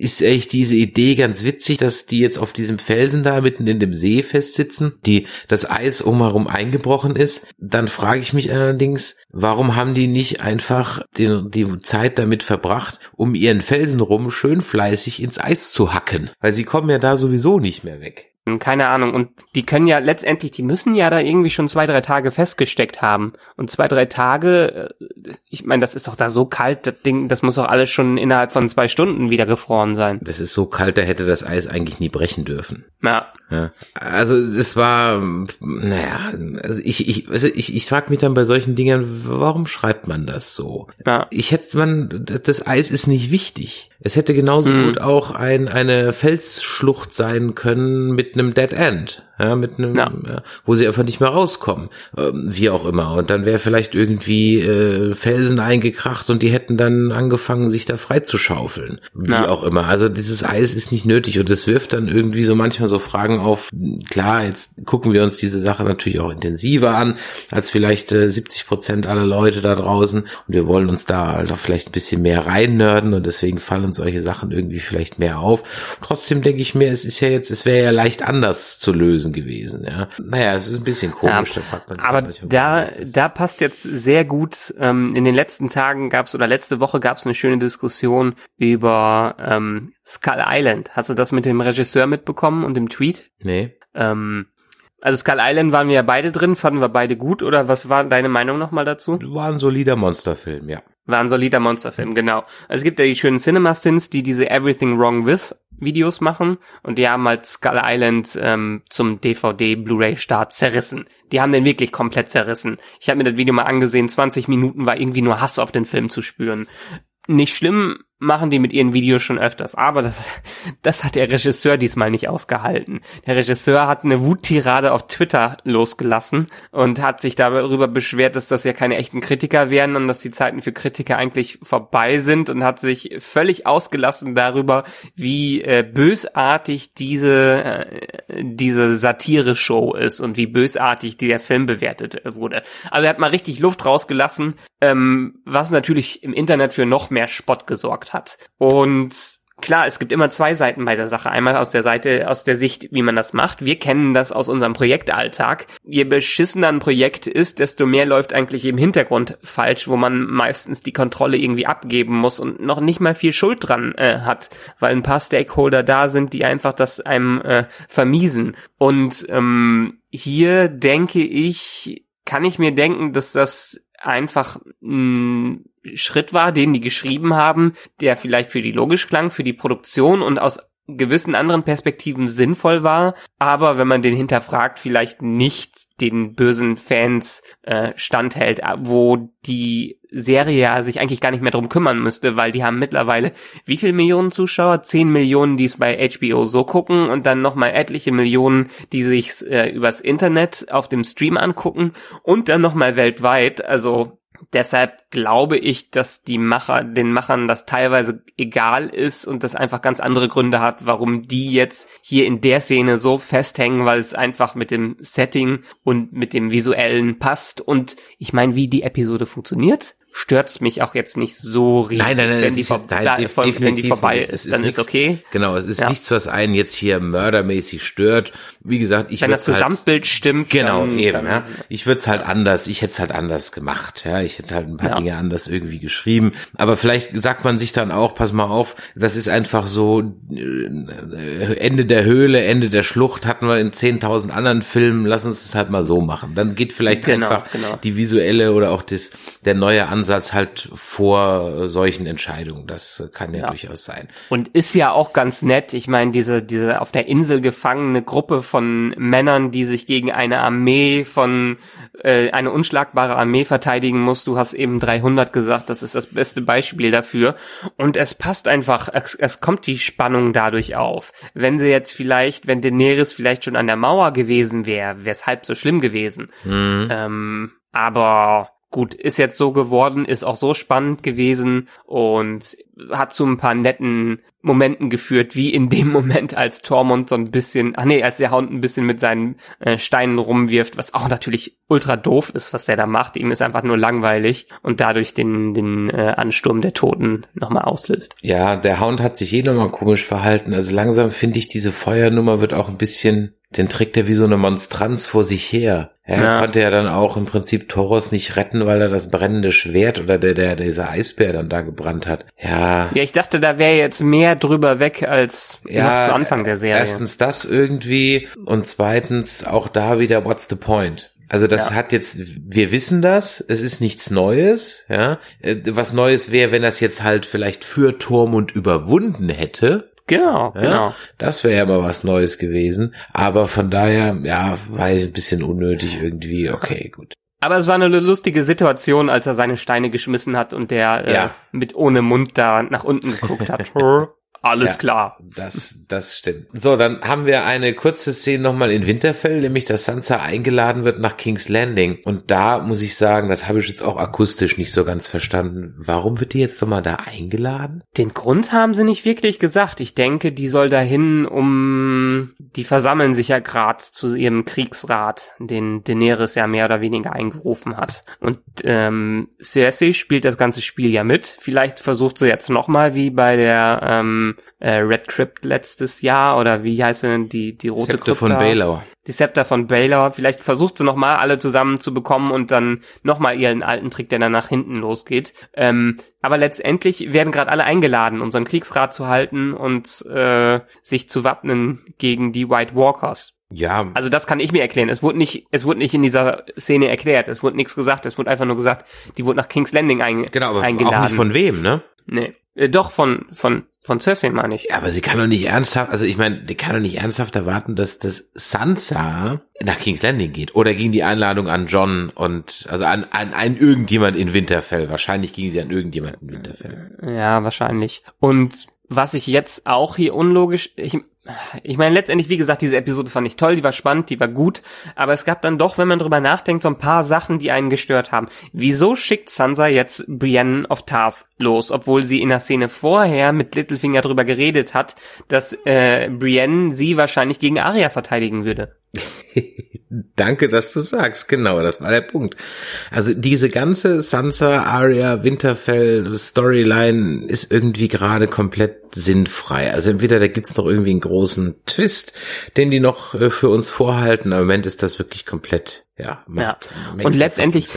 S2: ist echt diese Idee ganz witzig, dass die jetzt auf diesem Felsen da mitten in dem See festsitzen, die das Eis umherum eingebrochen ist. Dann frage ich mich allerdings, warum haben die nicht einfach die, die Zeit damit verbracht, um ihren Felsen rum schön fleißig ins Eis zu hacken? Weil sie kommen ja da sowieso nicht mehr weg.
S3: Keine Ahnung. Und die können ja letztendlich, die müssen ja da irgendwie schon zwei, drei Tage festgesteckt haben. Und zwei, drei Tage, äh, ich meine, das ist doch da so kalt, das Ding, das muss doch alles schon innerhalb von zwei Stunden wieder gefroren sein.
S2: Das ist so kalt, da hätte das Eis eigentlich nie brechen dürfen.
S3: Ja.
S2: ja. Also es war, naja, also ich, ich, also ich, ich frage mich dann bei solchen Dingen, warum schreibt man das so? Ja. Ich hätte man, das Eis ist nicht wichtig. Es hätte genauso mhm. gut auch ein, eine Felsschlucht sein können mit einem Dead End ja, mit einem, ja. Wo sie einfach nicht mehr rauskommen, ähm, wie auch immer. Und dann wäre vielleicht irgendwie äh, Felsen eingekracht und die hätten dann angefangen, sich da frei zu schaufeln, wie ja. auch immer. Also dieses Eis ist nicht nötig und es wirft dann irgendwie so manchmal so Fragen auf. Klar, jetzt gucken wir uns diese Sache natürlich auch intensiver an als vielleicht äh, 70 Prozent aller Leute da draußen und wir wollen uns da halt vielleicht ein bisschen mehr reinnörden und deswegen fallen solche Sachen irgendwie vielleicht mehr auf. Trotzdem denke ich mir, es ist ja jetzt, es wäre ja leicht anders zu lösen Wesen gewesen, ja. Naja, es ist ein bisschen komisch,
S3: ja, da Aber da, da passt jetzt sehr gut, ähm, in den letzten Tagen gab's oder letzte Woche gab's eine schöne Diskussion über ähm, Skull Island. Hast du das mit dem Regisseur mitbekommen und dem Tweet?
S2: Nee.
S3: Ähm, also Skull Island waren wir ja beide drin, fanden wir beide gut, oder was war deine Meinung nochmal dazu?
S2: War ein solider Monsterfilm, ja.
S3: War ein solider Monsterfilm, genau. Es gibt ja die schönen Cinema-Sins, die diese Everything Wrong With Videos machen und die haben halt Skull Island ähm, zum DVD Blu-ray Start zerrissen. Die haben den wirklich komplett zerrissen. Ich habe mir das Video mal angesehen, 20 Minuten war irgendwie nur Hass auf den Film zu spüren. Nicht schlimm, machen die mit ihren Videos schon öfters. Aber das, <laughs> das hat der Regisseur diesmal nicht ausgehalten. Der Regisseur hat eine Wuttirade auf Twitter losgelassen und hat sich darüber beschwert, dass das ja keine echten Kritiker wären und dass die Zeiten für Kritiker eigentlich vorbei sind und hat sich völlig ausgelassen darüber, wie äh, bösartig diese, äh, diese Satire-Show ist und wie bösartig der Film bewertet wurde. Also er hat mal richtig Luft rausgelassen, ähm, was natürlich im Internet für noch mehr Spott gesorgt hat. Und klar, es gibt immer zwei Seiten bei der Sache. Einmal aus der Seite, aus der Sicht, wie man das macht. Wir kennen das aus unserem Projektalltag. Je beschissener ein Projekt ist, desto mehr läuft eigentlich im Hintergrund falsch, wo man meistens die Kontrolle irgendwie abgeben muss und noch nicht mal viel Schuld dran äh, hat, weil ein paar Stakeholder da sind, die einfach das einem äh, vermiesen. Und ähm, hier denke ich, kann ich mir denken, dass das einfach ein Schritt war, den die geschrieben haben, der vielleicht für die logisch klang, für die Produktion und aus gewissen anderen Perspektiven sinnvoll war, aber wenn man den hinterfragt, vielleicht nicht den bösen Fans äh, standhält, wo die Serie ja sich eigentlich gar nicht mehr drum kümmern müsste, weil die haben mittlerweile wie viel Millionen Zuschauer? Zehn Millionen, die es bei HBO so gucken und dann nochmal etliche Millionen, die sich äh, übers Internet auf dem Stream angucken und dann nochmal weltweit. Also Deshalb glaube ich, dass die Macher, den Machern das teilweise egal ist und das einfach ganz andere Gründe hat, warum die jetzt hier in der Szene so festhängen, weil es einfach mit dem Setting und mit dem visuellen passt. Und ich meine, wie die Episode funktioniert, stört's mich auch jetzt nicht so riesig.
S2: Nein, nein, nein,
S3: wenn, die,
S2: ist, nein, da,
S3: wenn die vorbei ist,
S2: ist,
S3: dann
S2: ist,
S3: ist okay.
S2: Genau, es ist ja. nichts, was einen jetzt hier mördermäßig stört. Wie gesagt, ich
S3: Wenn das
S2: halt,
S3: Gesamtbild stimmt.
S2: Genau,
S3: dann,
S2: eben,
S3: dann,
S2: ja. Ich würde es halt anders, ich hätte es halt anders gemacht, ja. Ich hätte halt ein paar ja. Dinge anders irgendwie geschrieben. Aber vielleicht sagt man sich dann auch, pass mal auf, das ist einfach so äh, Ende der Höhle, Ende der Schlucht hatten wir in 10.000 anderen Filmen, lass uns es halt mal so machen. Dann geht vielleicht genau, einfach genau. die visuelle oder auch das, der neue Ansatz halt vor solchen Entscheidungen. Das kann ja, ja, durchaus sein.
S3: Und ist ja auch ganz nett. Ich meine, diese, diese auf der Insel gefangene Gruppe von Männern, die sich gegen eine Armee von, äh, eine unschlagbare Armee verteidigen muss. Du hast eben 300 gesagt. Das ist das beste Beispiel dafür. Und es passt einfach, es, es kommt die Spannung dadurch auf. Wenn sie jetzt vielleicht, wenn Daenerys vielleicht schon an der Mauer gewesen wäre, wäre es halb so schlimm gewesen. Mhm. Ähm, aber gut, ist jetzt so geworden, ist auch so spannend gewesen und hat zu ein paar netten Momenten geführt, wie in dem <laughs> Moment, als Tormund so ein bisschen, ach nee, als der Hound ein bisschen mit seinen äh, Steinen rumwirft, was auch natürlich ultra doof ist, was der da macht. Ihm ist einfach nur langweilig und dadurch den, den äh, Ansturm der Toten nochmal auslöst.
S2: Ja, der Hound hat sich eh nochmal komisch verhalten. Also langsam finde ich, diese Feuernummer wird auch ein bisschen den trägt er wie so eine Monstranz vor sich her. Er ja. konnte ja dann auch im Prinzip Toros nicht retten, weil er das brennende Schwert oder der, der, dieser Eisbär dann da gebrannt hat. Ja.
S3: Ja, ich dachte, da wäre jetzt mehr drüber weg als ja, zu Anfang der Serie.
S2: Erstens das irgendwie und zweitens auch da wieder What's the point? Also das ja. hat jetzt, wir wissen das, es ist nichts Neues, ja. Äh, was Neues wäre, wenn das jetzt halt vielleicht für Tormund überwunden hätte,
S3: Genau, ja, genau.
S2: Das wäre ja mal was Neues gewesen. Aber von daher, ja, war ein bisschen unnötig irgendwie. Okay, gut.
S3: Aber es war eine lustige Situation, als er seine Steine geschmissen hat und der äh, ja. äh, mit ohne Mund da nach unten geguckt hat. <laughs> Alles ja, klar.
S2: Das, das stimmt. So, dann haben wir eine kurze Szene nochmal in Winterfell, nämlich dass Sansa eingeladen wird nach King's Landing. Und da muss ich sagen, das habe ich jetzt auch akustisch nicht so ganz verstanden. Warum wird die jetzt nochmal da eingeladen?
S3: Den Grund haben sie nicht wirklich gesagt. Ich denke, die soll dahin, um, die versammeln sich ja gerade zu ihrem Kriegsrat, den Daenerys ja mehr oder weniger eingerufen hat. Und ähm, Cersei spielt das ganze Spiel ja mit. Vielleicht versucht sie jetzt nochmal, wie bei der ähm, äh, Red Crypt letztes Jahr oder wie heißt denn die die rote
S2: Scepter von Baylor.
S3: Die Scepter von Baylor. Vielleicht versucht sie noch mal alle zusammen zu bekommen und dann noch mal ihren alten Trick, der dann nach hinten losgeht. Ähm, aber letztendlich werden gerade alle eingeladen, um so einen Kriegsrat zu halten und äh, sich zu wappnen gegen die White Walkers.
S2: Ja.
S3: Also das kann ich mir erklären. Es wurde nicht, es wurde nicht in dieser Szene erklärt. Es wurde nichts gesagt. Es wurde einfach nur gesagt, die wurde nach King's Landing ein, genau, aber eingeladen. Auch nicht
S2: von wem, ne?
S3: Nee. Äh, doch, von, von, von Cersei meine ich.
S2: Ja, aber sie kann doch nicht ernsthaft, also ich meine, die kann doch nicht ernsthaft erwarten, dass das Sansa nach King's Landing geht. Oder ging die Einladung an John und, also an, an, an irgendjemand in Winterfell. Wahrscheinlich ging sie an irgendjemand in Winterfell.
S3: Ja, wahrscheinlich. Und was ich jetzt auch hier unlogisch, ich, ich meine, letztendlich, wie gesagt, diese Episode fand ich toll, die war spannend, die war gut, aber es gab dann doch, wenn man drüber nachdenkt, so ein paar Sachen, die einen gestört haben. Wieso schickt Sansa jetzt Brienne of Tarth los, obwohl sie in der Szene vorher mit Littlefinger drüber geredet hat, dass äh, Brienne sie wahrscheinlich gegen Arya verteidigen würde? <laughs>
S2: Danke, dass du sagst. Genau, das war der Punkt. Also diese ganze Sansa, Arya, Winterfell Storyline ist irgendwie gerade komplett sinnfrei. Also entweder da gibt's noch irgendwie einen großen Twist, den die noch äh, für uns vorhalten. Im Moment ist das wirklich komplett, ja.
S3: Macht, ja. Und letztendlich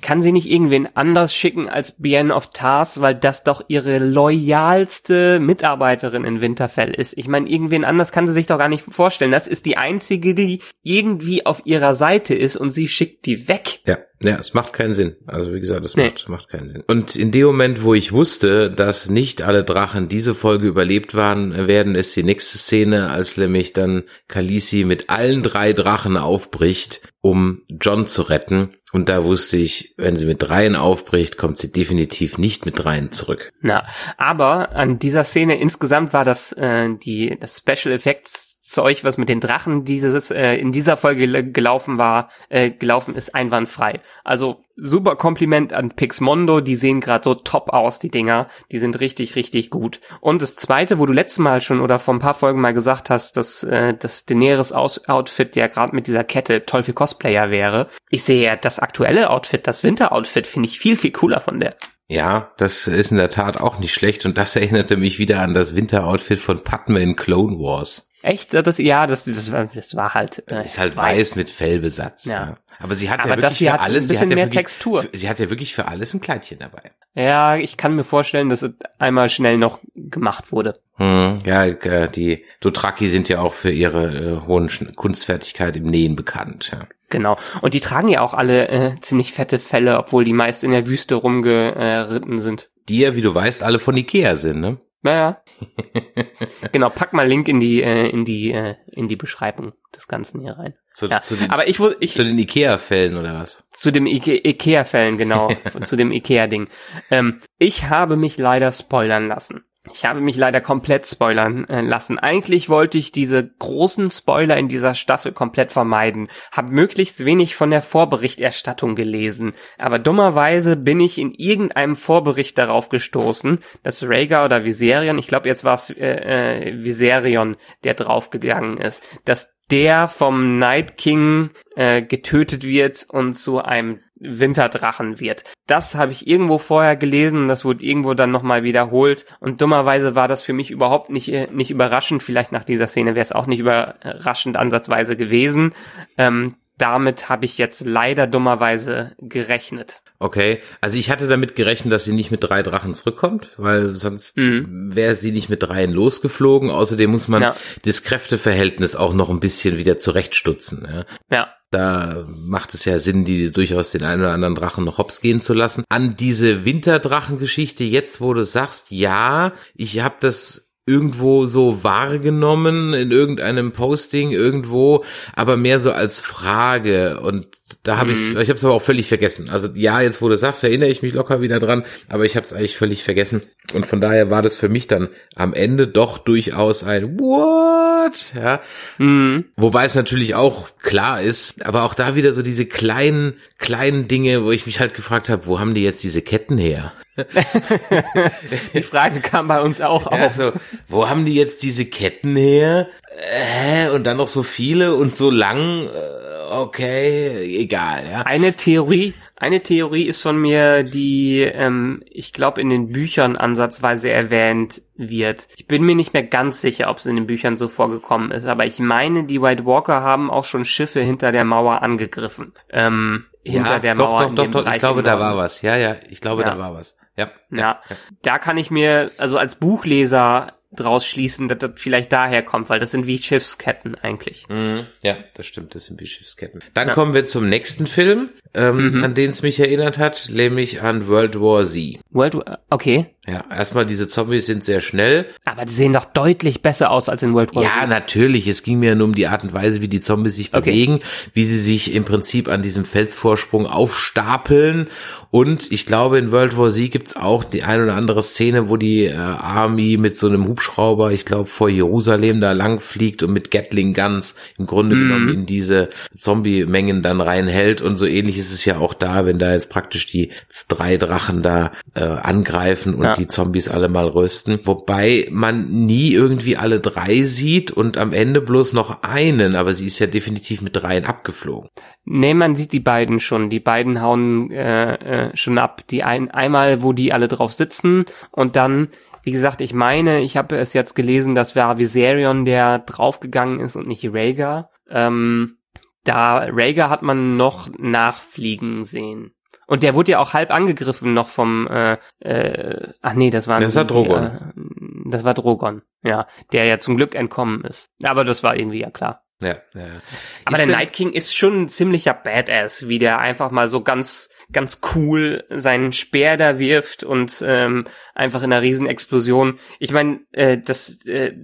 S3: kann sie nicht irgendwen anders schicken als Brienne of Tars, weil das doch ihre loyalste Mitarbeiterin in Winterfell ist. Ich meine, irgendwen anders kann sie sich doch gar nicht vorstellen. Das ist die einzige, die irgendwie auf ihrer Seite ist und sie schickt die weg.
S2: Ja. Ja, es macht keinen Sinn. Also wie gesagt, es nee. macht, macht keinen Sinn. Und in dem Moment, wo ich wusste, dass nicht alle Drachen diese Folge überlebt waren, werden ist die nächste Szene, als nämlich dann Khaleesi mit allen drei Drachen aufbricht, um John zu retten. Und da wusste ich, wenn sie mit dreien aufbricht, kommt sie definitiv nicht mit dreien zurück.
S3: Na, aber an dieser Szene insgesamt war das äh, die das Special Effects Zeug, was mit den Drachen dieses äh, in dieser Folge gelaufen war, äh, gelaufen ist, einwandfrei. Also super Kompliment an Pixmondo, die sehen gerade so top aus, die Dinger. Die sind richtig, richtig gut. Und das zweite, wo du letztes Mal schon oder vor ein paar Folgen mal gesagt hast, dass äh, das Daenerys Outfit ja gerade mit dieser Kette toll für Cosplayer wäre. Ich sehe ja das aktuelle Outfit, das Winter-Outfit, finde ich viel, viel cooler von der.
S2: Ja, das ist in der Tat auch nicht schlecht und das erinnerte mich wieder an das Winter-Outfit von Padme in Clone Wars.
S3: Echt? Das, ja, das, das, war, das war halt.
S2: Äh, ist halt weiß. weiß mit Fellbesatz. Ja. ja. Aber sie hat
S3: Aber
S2: ja wirklich für
S3: hat
S2: alles.
S3: sie hat
S2: ja
S3: mehr
S2: wirklich,
S3: Textur.
S2: Sie hat ja wirklich für alles ein Kleidchen dabei.
S3: Ja, ich kann mir vorstellen, dass es einmal schnell noch gemacht wurde.
S2: Hm, ja, äh, die Dothraki sind ja auch für ihre äh, hohen Kunstfertigkeit im Nähen bekannt. Ja.
S3: Genau. Und die tragen ja auch alle äh, ziemlich fette Felle, obwohl die meist in der Wüste rumgeritten sind.
S2: Die ja, wie du weißt, alle von Ikea sind, ne?
S3: Naja. <laughs> genau, pack mal Link in die äh, in die äh, in die Beschreibung des Ganzen hier rein.
S2: Zu,
S3: ja.
S2: zu den,
S3: Aber ich, ich
S2: zu den Ikea-Fällen oder was?
S3: Zu dem Ike Ikea-Fällen genau, <laughs> zu dem Ikea-Ding. Ähm, ich habe mich leider spoilern lassen. Ich habe mich leider komplett spoilern äh, lassen. Eigentlich wollte ich diese großen Spoiler in dieser Staffel komplett vermeiden. Hab möglichst wenig von der Vorberichterstattung gelesen. Aber dummerweise bin ich in irgendeinem Vorbericht darauf gestoßen, dass Rhaegar oder Viserion, ich glaube jetzt war es äh, äh, Viserion, der draufgegangen ist, dass der vom Night King äh, getötet wird und zu einem Winterdrachen wird. Das habe ich irgendwo vorher gelesen und das wurde irgendwo dann nochmal wiederholt. Und dummerweise war das für mich überhaupt nicht, äh, nicht überraschend. Vielleicht nach dieser Szene wäre es auch nicht überraschend ansatzweise gewesen. Ähm, damit habe ich jetzt leider dummerweise gerechnet.
S2: Okay, also ich hatte damit gerechnet, dass sie nicht mit drei Drachen zurückkommt, weil sonst mhm. wäre sie nicht mit dreien losgeflogen. Außerdem muss man ja. das Kräfteverhältnis auch noch ein bisschen wieder zurechtstutzen. Ja.
S3: ja.
S2: Da macht es ja Sinn, die durchaus den einen oder anderen Drachen noch hops gehen zu lassen. An diese Winterdrachengeschichte, jetzt wo du sagst, ja, ich habe das irgendwo so wahrgenommen in irgendeinem Posting irgendwo, aber mehr so als Frage. Und da habe mhm. ich, ich habe es aber auch völlig vergessen. Also ja, jetzt wo du sagst, erinnere ich mich locker wieder dran, aber ich habe es eigentlich völlig vergessen und von daher war das für mich dann am Ende doch durchaus ein What, ja. Mhm. Wobei es natürlich auch klar ist, aber auch da wieder so diese kleinen kleinen Dinge, wo ich mich halt gefragt habe, wo haben die jetzt diese Ketten her? <laughs>
S3: die Frage kam bei uns auch
S2: auf. So, wo haben die jetzt diese Ketten her? Äh, und dann noch so viele und so lang. Äh, okay, egal. Ja.
S3: Eine Theorie, eine Theorie ist von mir, die ähm, ich glaube in den Büchern ansatzweise erwähnt wird. Ich bin mir nicht mehr ganz sicher, ob es in den Büchern so vorgekommen ist, aber ich meine, die White Walker haben auch schon Schiffe hinter der Mauer angegriffen. Ähm, hinter ja, der
S2: doch,
S3: Mauer.
S2: Doch, doch, doch, ich glaube, da war was. Ja, ja, ich glaube, ja. da war was. Ja,
S3: ja. Ja. Da kann ich mir, also als Buchleser draus schließen, dass das vielleicht daher kommt, weil das sind wie Schiffsketten eigentlich.
S2: Mhm, ja, das stimmt, das sind wie Schiffsketten. Dann ja. kommen wir zum nächsten Film, ähm, mhm. an den es mich erinnert hat, nämlich an World War Z.
S3: World War, okay.
S2: Ja, erstmal diese Zombies sind sehr schnell.
S3: Aber die sehen doch deutlich besser aus als in World War
S2: Ja, natürlich. Es ging mir nur um die Art und Weise, wie die Zombies sich okay. bewegen, wie sie sich im Prinzip an diesem Felsvorsprung aufstapeln. Und ich glaube, in World War Z gibt's auch die ein oder andere Szene, wo die äh, Army mit so einem Hubschrauber, ich glaube, vor Jerusalem da lang fliegt und mit Gatling Guns im Grunde mm. genommen in diese Zombie-Mengen dann reinhält. Und so ähnlich ist es ja auch da, wenn da jetzt praktisch die drei Drachen da äh, angreifen und ja. Die Zombies alle mal rösten. Wobei man nie irgendwie alle drei sieht und am Ende bloß noch einen, aber sie ist ja definitiv mit dreien abgeflogen.
S3: Nee, man sieht die beiden schon. Die beiden hauen äh, äh, schon ab. Die ein, einmal, wo die alle drauf sitzen und dann wie gesagt, ich meine, ich habe es jetzt gelesen, das war Viserion, der draufgegangen ist und nicht Rhaegar. Ähm, da Rhaegar hat man noch nachfliegen sehen. Und der wurde ja auch halb angegriffen noch vom, äh, äh, ach nee, das war,
S2: das war Drogon. Äh,
S3: das war Drogon, ja, der ja zum Glück entkommen ist. Aber das war irgendwie ja klar.
S2: Ja, ja.
S3: Aber ist der Night King ist schon ein ziemlicher Badass, wie der einfach mal so ganz, ganz cool seinen Speer da wirft und ähm, einfach in einer Riesenexplosion. Ich meine, äh, das äh,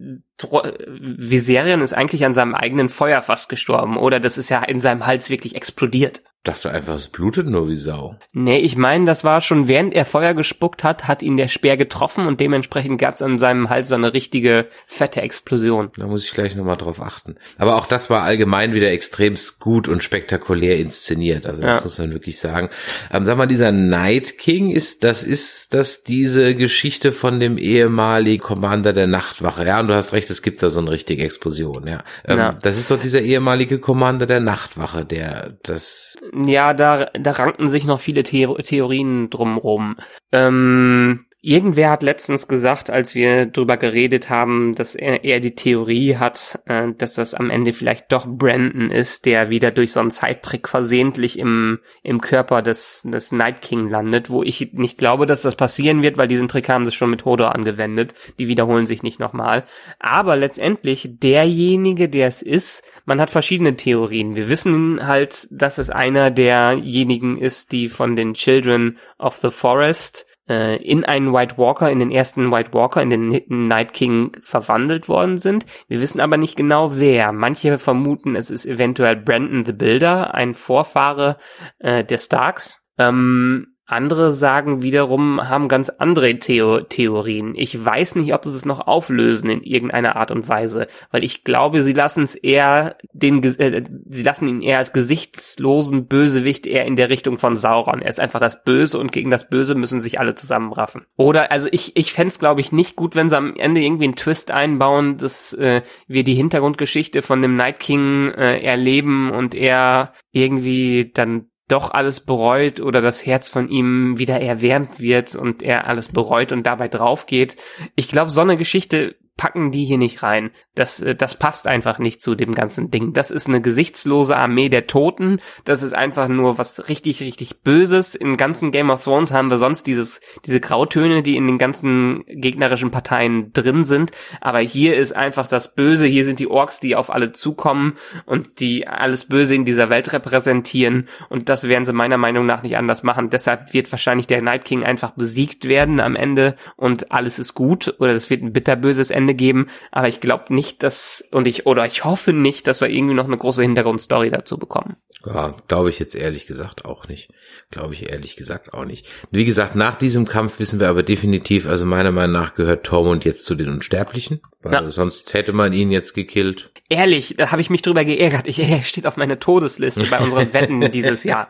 S3: Viserion ist eigentlich an seinem eigenen Feuer fast gestorben, oder? Das ist ja in seinem Hals wirklich explodiert
S2: dachte einfach, es blutet nur wie Sau.
S3: Nee, ich meine, das war schon während er Feuer gespuckt hat, hat ihn der Speer getroffen und dementsprechend gab es an seinem Hals so eine richtige fette Explosion.
S2: Da muss ich gleich nochmal drauf achten. Aber auch das war allgemein wieder extremst gut und spektakulär inszeniert. Also das ja. muss man wirklich sagen. Ähm, sag mal, dieser Night King ist, das ist das diese Geschichte von dem ehemaligen Commander der Nachtwache. Ja, und du hast recht, es gibt da so eine richtige Explosion, ja. Ähm, ja. Das ist doch dieser ehemalige Commander der Nachtwache, der das
S3: ja, da, da ranken sich noch viele The Theorien drumrum. Ähm, Irgendwer hat letztens gesagt, als wir drüber geredet haben, dass er eher die Theorie hat, äh, dass das am Ende vielleicht doch Brandon ist, der wieder durch so einen Zeittrick versehentlich im, im Körper des, des Night King landet, wo ich nicht glaube, dass das passieren wird, weil diesen Trick haben sie schon mit Hodor angewendet. Die wiederholen sich nicht nochmal. Aber letztendlich derjenige, der es ist, man hat verschiedene Theorien. Wir wissen halt, dass es einer derjenigen ist, die von den Children of the Forest äh, in einen White Walker, in den ersten White Walker, in den Night King verwandelt worden sind. Wir wissen aber nicht genau wer. Manche vermuten, es ist eventuell Brandon the Builder, ein Vorfahre äh, der Starks. Ähm, andere sagen wiederum, haben ganz andere Theo Theorien. Ich weiß nicht, ob sie es noch auflösen in irgendeiner Art und Weise, weil ich glaube, sie lassen es eher den, äh, sie lassen ihn eher als gesichtslosen Bösewicht eher in der Richtung von Sauron. Er ist einfach das Böse und gegen das Böse müssen sich alle zusammenraffen. Oder, also ich, ich fände glaube ich, nicht gut, wenn sie am Ende irgendwie einen Twist einbauen, dass äh, wir die Hintergrundgeschichte von dem Night King äh, erleben und er irgendwie dann doch alles bereut oder das Herz von ihm wieder erwärmt wird und er alles bereut und dabei draufgeht. Ich glaube, so eine Geschichte packen die hier nicht rein. Das, äh, das passt einfach nicht zu dem ganzen Ding. Das ist eine gesichtslose Armee der Toten. Das ist einfach nur was richtig, richtig Böses. Im ganzen Game of Thrones haben wir sonst dieses, diese Grautöne, die in den ganzen gegnerischen Parteien drin sind. Aber hier ist einfach das Böse. Hier sind die Orks, die auf alle zukommen und die alles Böse in dieser Welt repräsentieren. Und das werden sie meiner Meinung nach nicht anders machen. Deshalb wird wahrscheinlich der Night King einfach besiegt werden am Ende und alles ist gut. Oder es wird ein bitterböses Ende Ende geben, aber ich glaube nicht, dass, und ich, oder ich hoffe nicht, dass wir irgendwie noch eine große Hintergrundstory dazu bekommen.
S2: Ja, glaube ich jetzt ehrlich gesagt auch nicht. Glaube ich ehrlich gesagt auch nicht. Wie gesagt, nach diesem Kampf wissen wir aber definitiv, also meiner Meinung nach gehört Tormund jetzt zu den Unsterblichen, weil ja. sonst hätte man ihn jetzt gekillt.
S3: Ehrlich, da habe ich mich drüber geärgert. Ich, er steht auf meiner Todesliste bei unseren Wetten <laughs> dieses Jahr.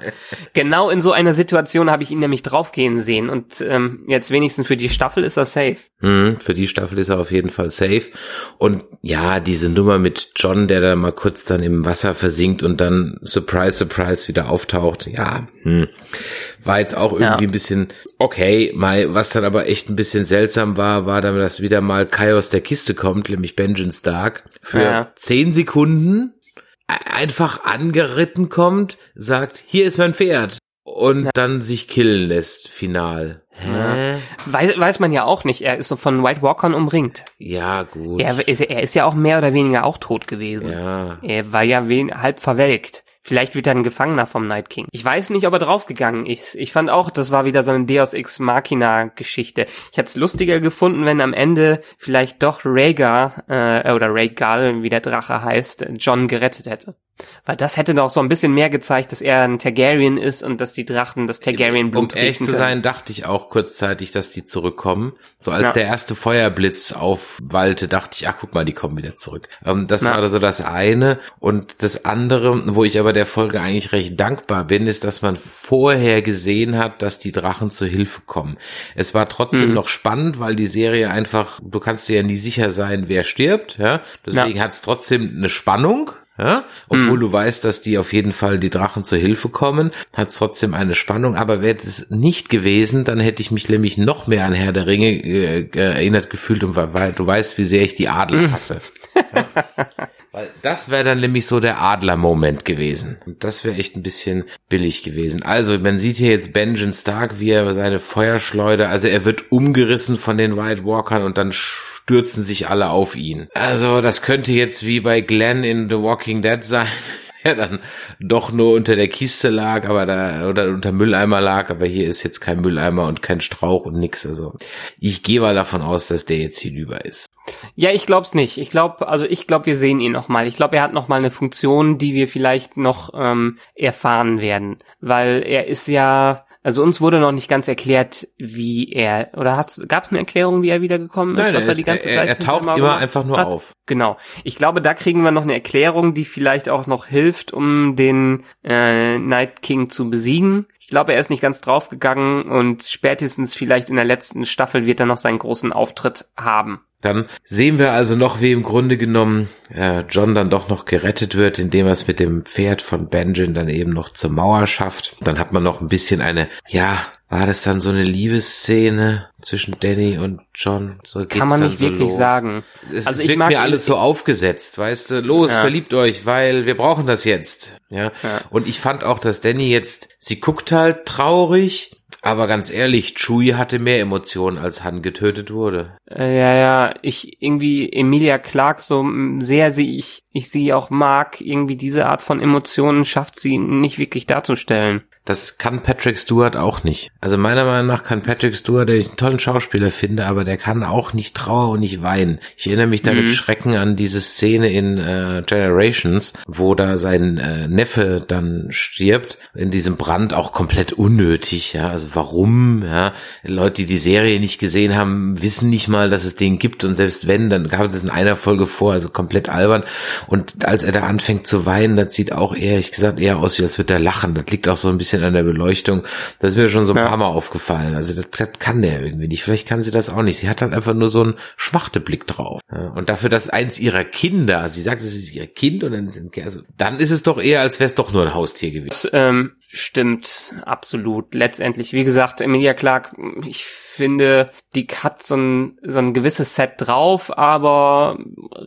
S3: Genau in so einer Situation habe ich ihn nämlich draufgehen sehen und ähm, jetzt wenigstens für die Staffel ist er safe.
S2: Hm, für die Staffel ist er auf jeden Fall safe. Und ja, diese Nummer mit John, der da mal kurz dann im Wasser versinkt und dann surprise, surprise wieder auftaucht. Ja, hm. war jetzt auch irgendwie ja. ein bisschen okay. Mal, was dann aber echt ein bisschen seltsam war, war dann, dass wieder mal Kai aus der Kiste kommt, nämlich Benjamin Stark, für ja. zehn Sekunden einfach angeritten kommt, sagt, hier ist mein Pferd und ja. dann sich killen lässt, final.
S3: Hä? Weiß, weiß man ja auch nicht. Er ist so von White Walkern umringt.
S2: Ja, gut.
S3: Er ist, er ist ja auch mehr oder weniger auch tot gewesen.
S2: Ja.
S3: Er war ja wen, halb verwelkt. Vielleicht wird er ein Gefangener vom Night King. Ich weiß nicht, ob er draufgegangen ist. Ich fand auch, das war wieder so eine Deus Ex Machina Geschichte. Ich hätte es lustiger gefunden, wenn am Ende vielleicht doch Rhaegar, äh, oder Rhaegal, wie der Drache heißt, John gerettet hätte. Weil das hätte doch so ein bisschen mehr gezeigt, dass er ein Targaryen ist und dass die Drachen das Targaryen-Blut
S2: Um ehrlich zu
S3: können.
S2: sein, dachte ich auch kurzzeitig, dass die zurückkommen. So als
S3: Ja.
S2: der erste Feuerblitz aufwallte, dachte ich, ach guck mal, die kommen wieder zurück. Ähm, das
S3: Ja.
S2: war so das eine. Und das andere, wo ich aber der Folge eigentlich recht dankbar bin, ist, dass man vorher gesehen hat, dass die Drachen zur Hilfe kommen. Es war trotzdem
S3: Mhm.
S2: noch spannend, weil die Serie einfach, du kannst dir ja nie sicher sein, wer stirbt. Ja? Deswegen hat es trotzdem eine Spannung. Ja, obwohl
S3: Mhm.
S2: du weißt, dass die auf jeden Fall die Drachen zur Hilfe kommen, hat es trotzdem eine Spannung. Aber wäre es nicht gewesen, dann hätte ich mich nämlich noch mehr an Herr der Ringe äh, erinnert gefühlt und weil, weil du weißt, wie sehr ich die Adler hasse. <laughs> Ja? Weil das wäre dann nämlich so der Adler-Moment gewesen. Und das wäre echt ein bisschen billig gewesen. Also, man sieht hier jetzt Benjamin Stark, wie er seine Feuerschleuder, also er wird umgerissen von den White Walkern und dann stürzen sich alle auf ihn. Also, das könnte jetzt wie bei Glenn in The Walking Dead sein. <laughs> Der dann doch nur unter der Kiste lag, aber da, oder unter Mülleimer lag, aber hier ist jetzt kein Mülleimer und kein Strauch und nix. Also, ich gehe mal davon aus, dass der jetzt hinüber ist.
S3: Ja, ich glaub's nicht. Ich glaube, also ich glaube, wir sehen ihn noch mal. Ich glaube, er hat noch mal eine Funktion, die wir vielleicht noch ähm, erfahren werden, weil er ist ja, also uns wurde noch nicht ganz erklärt, wie er oder gab es eine Erklärung, wie er wiedergekommen ist,
S2: Nein,
S3: was
S2: er,
S3: er
S2: ist,
S3: die ganze
S2: er,
S3: Zeit
S2: er taucht
S3: hinter
S2: immer einfach nur
S3: hat?
S2: auf.
S3: Genau. Ich glaube, da kriegen wir noch eine Erklärung, die vielleicht auch noch hilft, um den äh, Night King zu besiegen. Ich glaube, er ist nicht ganz draufgegangen und spätestens vielleicht in der letzten Staffel wird er noch seinen großen Auftritt haben.
S2: Dann sehen wir also noch, wie im Grunde genommen äh, John dann doch noch gerettet wird, indem er es mit dem Pferd von Benjamin dann eben noch zur Mauer schafft. Dann hat man noch ein bisschen eine, ja, war das dann so eine Liebesszene zwischen Danny und John? So
S3: Kann man nicht
S2: so
S3: wirklich
S2: los.
S3: sagen.
S2: Es,
S3: Also
S2: es
S3: mag-
S2: mir alles so aufgesetzt, weißt du, los,
S3: Ja.
S2: verliebt euch, weil wir brauchen das jetzt. Ja?
S3: Ja.
S2: Und ich fand auch, dass Danny jetzt, sie guckt halt traurig, aber ganz ehrlich, Chewie hatte mehr Emotionen, als Han getötet wurde.
S3: Äh, ja, ja, ich irgendwie Emilia Clark so sehr sie ich ich sie auch mag, irgendwie diese Art von Emotionen schafft sie nicht wirklich darzustellen.
S2: Das kann Patrick Stewart auch nicht. Also meiner Meinung nach kann Patrick Stewart, der ich einen tollen Schauspieler finde, aber der kann auch nicht Trauer und nicht weinen. Ich erinnere mich da
S3: Mhm.
S2: mit Schrecken an diese Szene in äh, Generations, wo da sein äh, Neffe dann stirbt, in diesem Brand auch komplett unnötig, ja. Also warum, ja. Leute, die die Serie nicht gesehen haben, wissen nicht mal, dass es den gibt und selbst wenn, dann gab es in einer Folge vor, also komplett albern. Und als er da anfängt zu weinen, das sieht auch ehrlich gesagt eher aus, wie als würde er lachen. Das liegt auch so ein bisschen an der Beleuchtung. Das ist mir schon so ein
S3: Ja.
S2: paar Mal aufgefallen. Also das, das kann der irgendwie nicht. Vielleicht kann sie das auch nicht. Sie hat halt einfach nur so einen Schmachteblick drauf. Und dafür, dass eins ihrer Kinder, sie sagt, es ist ihr Kind und dann sind, also, dann ist es doch eher, als wäre es doch nur ein Haustier gewesen.
S3: Das ähm, stimmt absolut. Letztendlich, wie gesagt, Emilia Clark, ich finde, die hat so ein, so ein gewisses Set drauf, aber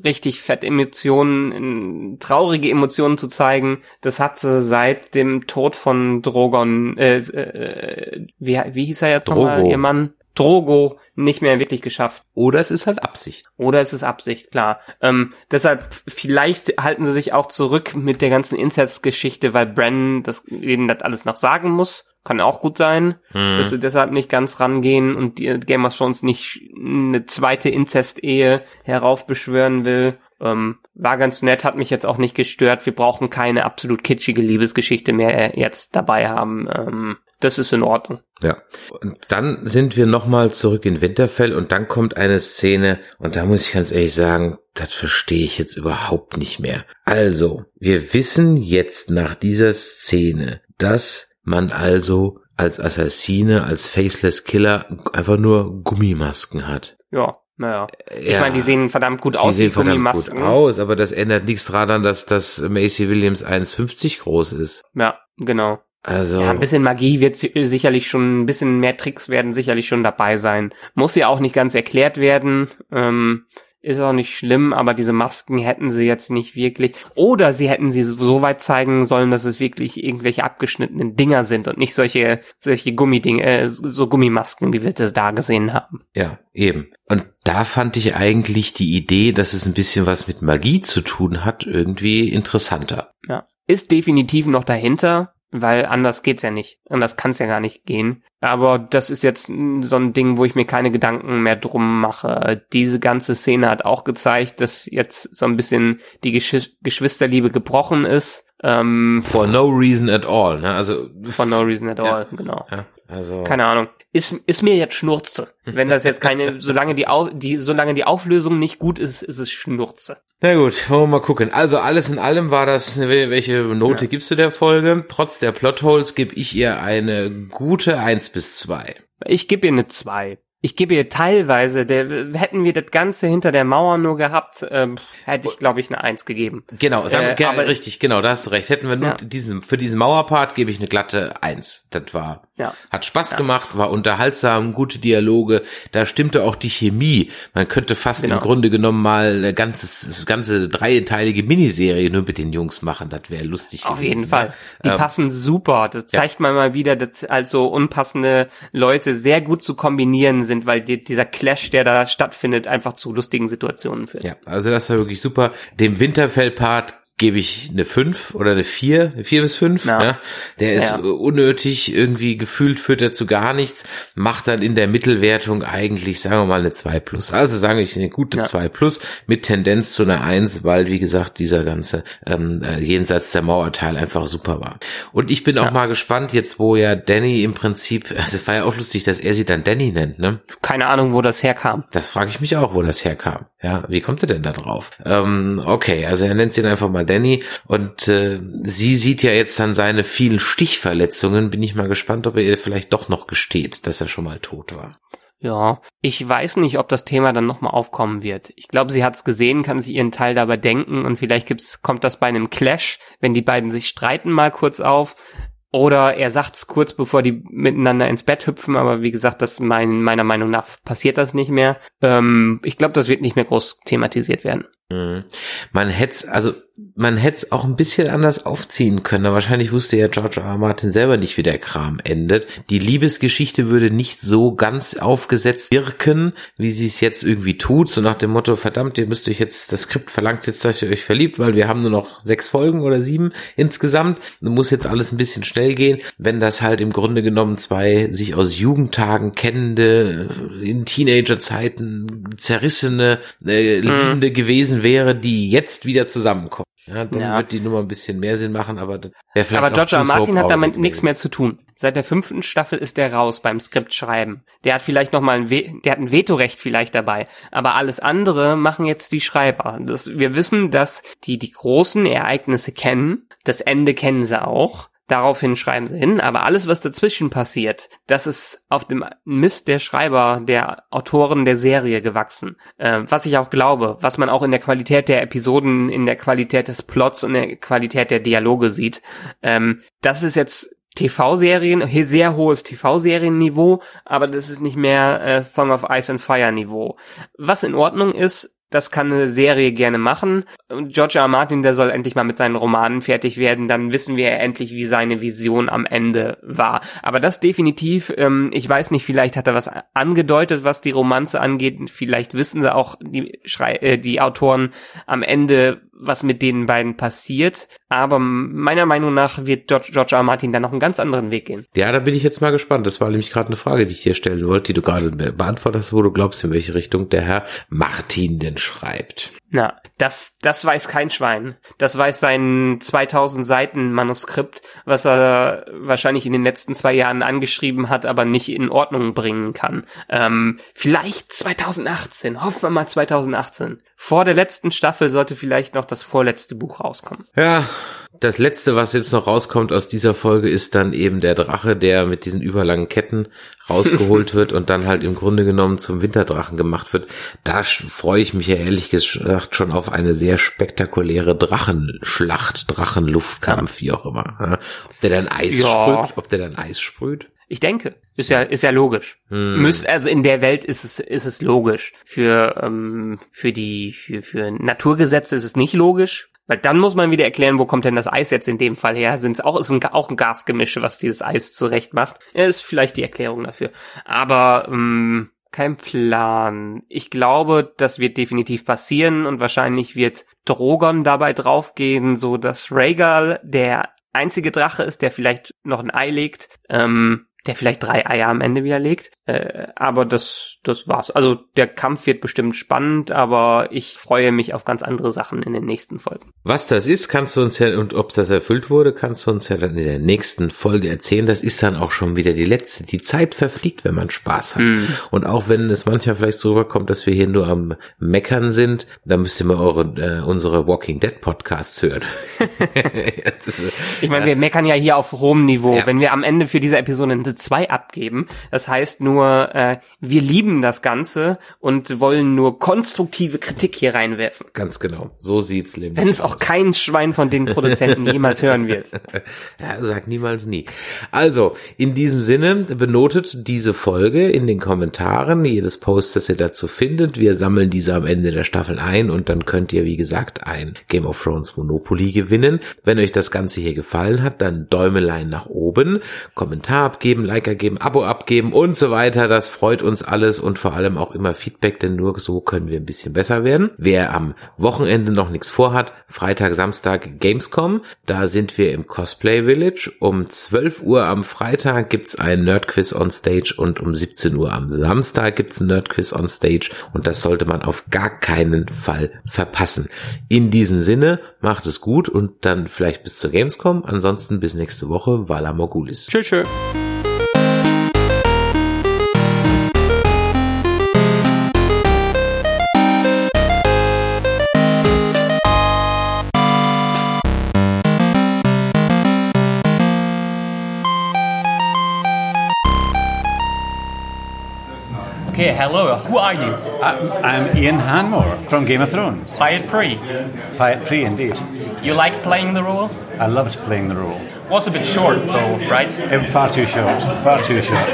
S3: richtig fett Emotionen, traurige Emotionen zu zeigen, das hat sie seit dem Tod von Drogon, äh, äh, wie, wie hieß er jetzt nochmal,
S2: Drogo.
S3: ihr Mann? Drogo nicht mehr wirklich geschafft.
S2: Oder es ist halt Absicht.
S3: Oder es ist Absicht, klar. Ähm, deshalb, vielleicht halten sie sich auch zurück mit der ganzen Incest-Geschichte, weil Bren das, ihnen das alles noch sagen muss. Kann auch gut sein, dass sie deshalb nicht ganz rangehen und die Game of Thrones nicht eine zweite Inzest-Ehe heraufbeschwören will. Ähm, war ganz nett, hat mich jetzt auch nicht gestört. Wir brauchen keine absolut kitschige Liebesgeschichte mehr jetzt dabei haben. Ähm, das ist in Ordnung.
S2: Ja. Und dann sind wir nochmal zurück in Winterfell und dann kommt eine Szene und da muss ich ganz ehrlich sagen, das verstehe ich jetzt überhaupt nicht mehr. Also, wir wissen jetzt nach dieser Szene, dass man also als Assassine, als Faceless Killer einfach nur Gummimasken hat.
S3: Ja, naja. Ich
S2: Ja.
S3: meine, die sehen verdammt gut
S2: Die
S3: aus,
S2: sehen
S3: die
S2: verdammt gut aus, aber das ändert nichts daran, dass, dass Macy Williams 1,50 groß ist.
S3: Ja, genau.
S2: Also,
S3: Ja, ein bisschen Magie wird si- sicherlich schon, ein bisschen mehr Tricks werden sicherlich schon dabei sein. Muss ja auch nicht ganz erklärt werden. Ähm, ist auch nicht schlimm, aber diese Masken hätten sie jetzt nicht wirklich. Oder sie hätten sie so weit zeigen sollen, dass es wirklich irgendwelche abgeschnittenen Dinger sind und nicht solche, solche Gummidinge, äh, so Gummimasken, wie wir das da gesehen haben.
S2: Ja, eben. Und da fand ich eigentlich die Idee, dass es ein bisschen was mit Magie zu tun hat, irgendwie interessanter.
S3: Ja. Ist definitiv noch dahinter. Weil anders geht's ja nicht. Anders kann's ja gar nicht gehen. Aber das ist jetzt so ein Ding, wo ich mir keine Gedanken mehr drum mache. Diese ganze Szene hat auch gezeigt, dass jetzt so ein bisschen die Gesch Geschwisterliebe gebrochen ist. Ähm,
S2: For no reason at all, ne? Also
S3: for no reason at all,
S2: Ja.
S3: genau.
S2: ja, also
S3: Keine Ahnung. Ist, ist mir jetzt Schnurze. Wenn das jetzt keine, <laughs> solange die, Au, die, solange die Auflösung nicht gut ist, ist es Schnurze.
S2: Na gut, wollen wir mal gucken. Also alles in allem war das, welche Note gibst du der Folge? Trotz der Plotholes gebe ich ihr eine gute 1 bis 2.
S3: Ich gebe ihr eine 2. Ich gebe ihr teilweise, der, hätten wir das Ganze hinter der Mauer nur gehabt, ähm, hätte ich, glaube ich, eine 1 gegeben.
S2: Genau, sagen,
S3: Äh, aber-
S2: richtig, genau, da hast du recht. Hätten wir nur
S3: Ja.
S2: diesen, für diesen Mauerpart gebe ich eine glatte 1. Das war,
S3: Ja.
S2: hat Spaß gemacht, war unterhaltsam, gute Dialoge, da stimmte auch die Chemie. Man könnte fast
S3: Genau.
S2: im Grunde genommen mal eine ganzes, ganze dreiteilige Miniserie nur mit den Jungs machen. Das wäre lustig
S3: Auf
S2: gewesen,
S3: jeden Fall.
S2: ne?
S3: Die
S2: Ähm,
S3: passen super. Das zeigt man mal wieder, dass also unpassende Leute sehr gut zu kombinieren sind, weil die, dieser Clash, der da stattfindet, einfach zu lustigen Situationen führt.
S2: Ja, also das war wirklich super. Dem Winterfell-Part gebe ich eine 5 oder eine 4, eine 4 bis 5.
S3: Ja.
S2: Ja. Der ist
S3: Ja.
S2: unnötig, irgendwie gefühlt führt er zu gar nichts, macht dann in der Mittelwertung eigentlich, sagen wir mal, eine 2 plus. Also sage ich eine gute
S3: Ja.
S2: 2 plus mit Tendenz zu einer 1, weil, wie gesagt, dieser ganze ähm, äh, jenseits der Mauerteil einfach super war. Und ich bin auch
S3: Ja.
S2: mal gespannt, jetzt wo ja Danny im Prinzip, <laughs> also es war ja auch lustig, dass er sie dann Danny nennt, ne?
S3: Keine Ahnung, wo das herkam.
S2: Das frage ich mich auch, wo das herkam. Ja, wie kommt er denn da drauf? Ähm, okay, also er nennt sie dann einfach mal Danny und äh, sie sieht ja jetzt dann seine vielen Stichverletzungen. Bin ich mal gespannt, ob er ihr vielleicht doch noch gesteht, dass er schon mal tot war.
S3: Ja, ich weiß nicht, ob das Thema dann nochmal aufkommen wird. Ich glaube, sie hat's gesehen, kann sich ihren Teil dabei denken und vielleicht gibt's, kommt das bei einem Clash, wenn die beiden sich streiten, mal kurz auf. Oder er sagt's kurz bevor die miteinander ins Bett hüpfen, aber wie gesagt, das mein, meiner Meinung nach passiert das nicht mehr. Ähm, ich glaube, das wird nicht mehr groß thematisiert werden.
S2: Mhm. Man hätte also man hätte es auch ein bisschen anders aufziehen können. Aber wahrscheinlich wusste ja George R. R. Martin selber nicht, wie der Kram endet. Die Liebesgeschichte würde nicht so ganz aufgesetzt wirken, wie sie es jetzt irgendwie tut. So nach dem Motto, verdammt, ihr müsst euch jetzt, das Skript verlangt jetzt, dass ihr euch verliebt, weil wir haben nur noch sechs Folgen oder sieben insgesamt. Muss jetzt alles ein bisschen schnell gehen. Wenn das halt im Grunde genommen zwei sich aus Jugendtagen kennende, in Teenagerzeiten zerrissene, äh, Liebende gewesen wäre, die jetzt wieder zusammenkommen. Ja, dann
S3: Ja.
S2: wird die Nummer ein bisschen mehr Sinn machen, aber
S3: Aber
S2: auch
S3: George. Martin hat damit
S2: gewesen.
S3: nichts mehr zu tun. Seit der fünften Staffel ist der raus beim Skriptschreiben. Der hat vielleicht noch mal ein, We der hat ein Vetorecht vielleicht dabei. Aber alles andere machen jetzt die Schreiber. Das, wir wissen, dass die die großen Ereignisse kennen. Das Ende kennen sie auch. Daraufhin schreiben sie hin, aber alles, was dazwischen passiert, das ist auf dem Mist der Schreiber, der Autoren der Serie gewachsen. Äh, was ich auch glaube, was man auch in der Qualität der Episoden, in der Qualität des Plots und der Qualität der Dialoge sieht. Ähm, das ist jetzt TV-Serien, sehr hohes TV-Serienniveau, aber das ist nicht mehr äh, Song of Ice and Fire Niveau. Was in Ordnung ist, das kann eine Serie gerne machen. Und George R. Martin, der soll endlich mal mit seinen Romanen fertig werden. Dann wissen wir endlich, wie seine Vision am Ende war. Aber das definitiv, ähm, ich weiß nicht, vielleicht hat er was angedeutet, was die Romanze angeht. Vielleicht wissen sie auch die, Schrei äh, die Autoren am Ende, was mit den beiden passiert. Aber meiner Meinung nach wird George, George R. Martin dann noch einen ganz anderen Weg gehen.
S2: Ja, da bin ich jetzt mal gespannt. Das war nämlich gerade eine Frage, die ich dir stellen wollte, die du gerade be- beantwortet hast, wo du glaubst, in welche Richtung der Herr Martin denn schreibt.
S3: Na, das, das weiß kein Schwein. Das weiß sein 2000 Seiten Manuskript, was er wahrscheinlich in den letzten zwei Jahren angeschrieben hat, aber nicht in Ordnung bringen kann. Ähm, vielleicht 2018. Hoffen wir mal 2018. Vor der letzten Staffel sollte vielleicht noch das vorletzte Buch rauskommen.
S2: Ja, das letzte, was jetzt noch rauskommt aus dieser Folge, ist dann eben der Drache, der mit diesen überlangen Ketten rausgeholt <laughs> wird und dann halt im Grunde genommen zum Winterdrachen gemacht wird. Da freue ich mich ja ehrlich gesagt schon auf eine sehr spektakuläre Drachenschlacht, Drachenluftkampf, wie auch immer. Ja. Ob der dann Eis
S3: Ja.
S2: sprüht, ob der dann Eis sprüht.
S3: Ich denke, ist ja ist ja logisch.
S2: Hm.
S3: Müsst, also in der Welt ist es ist es logisch. Für ähm, für die für für Naturgesetze ist es nicht logisch, weil dann muss man wieder erklären, wo kommt denn das Eis jetzt in dem Fall her? Sind es auch ist ein, auch ein Gasgemische, was dieses Eis zurecht macht? Ist vielleicht die Erklärung dafür. Aber ähm, kein Plan. Ich glaube, das wird definitiv passieren und wahrscheinlich wird Drogon dabei draufgehen, so dass Rhaegal, der einzige Drache ist, der vielleicht noch ein Ei legt. Ähm, der vielleicht drei Eier am Ende wieder legt. Äh, aber das, das war's. Also der Kampf wird bestimmt spannend, aber ich freue mich auf ganz andere Sachen in den nächsten Folgen.
S2: Was das ist, kannst du uns ja, und ob das erfüllt wurde, kannst du uns ja dann in der nächsten Folge erzählen. Das ist dann auch schon wieder die letzte. Die Zeit verfliegt, wenn man Spaß hat. Mm. Und auch wenn es manchmal vielleicht so rüberkommt, dass wir hier nur am Meckern sind, dann müsst ihr mal eure, äh, unsere Walking Dead Podcasts hören. <laughs> <laughs>
S3: ist, ich meine, wir meckern ja hier auf hohem Niveau. Ja. Wenn wir am Ende für diese Episode eine 2 abgeben, das heißt nur, äh, wir lieben das Ganze und wollen nur konstruktive Kritik hier reinwerfen.
S2: Ganz genau. So sieht's nämlich
S3: Wenn es auch kein Schwein von den Produzenten <laughs> jemals hören wird. <laughs>
S2: ja, sag niemals nie. Also, in diesem Sinne, benotet diese Folge in den Kommentaren, jedes Post, das ihr dazu findet. Wir sammeln diese am Ende der Staffel ein und dann könnt ihr, wie gesagt, ein Game of Thrones Monopoly gewinnen. Wenn euch das Ganze hier gefallen hat, dann Däumelein nach oben, Kommentar abgeben, Like geben, Abo abgeben und so weiter. Das freut uns alles und vor allem auch immer Feedback, denn nur so können wir ein bisschen besser werden. Wer am Wochenende noch nichts vorhat, Freitag, Samstag Gamescom, da sind wir im Cosplay Village. Um 12 Uhr am Freitag gibt's ein Nerdquiz on Stage und um 17 Uhr am Samstag gibt's ein Nerdquiz on Stage und das sollte man auf gar keinen Fall verpassen. In diesem Sinne, macht es gut und dann vielleicht bis zur Gamescom. Ansonsten bis nächste Woche. Vala Mogulis.
S3: Tschüss. tschüss.
S4: Okay, hello. Who are you?
S1: Uh, I'm Ian Hanmore from Game of Thrones.
S4: Pyat Pri.
S1: Pyat Pri, indeed.
S4: You like playing the role?
S1: I loved playing the role.
S4: Was a bit short, though, right?
S1: It, far too short. Far too short.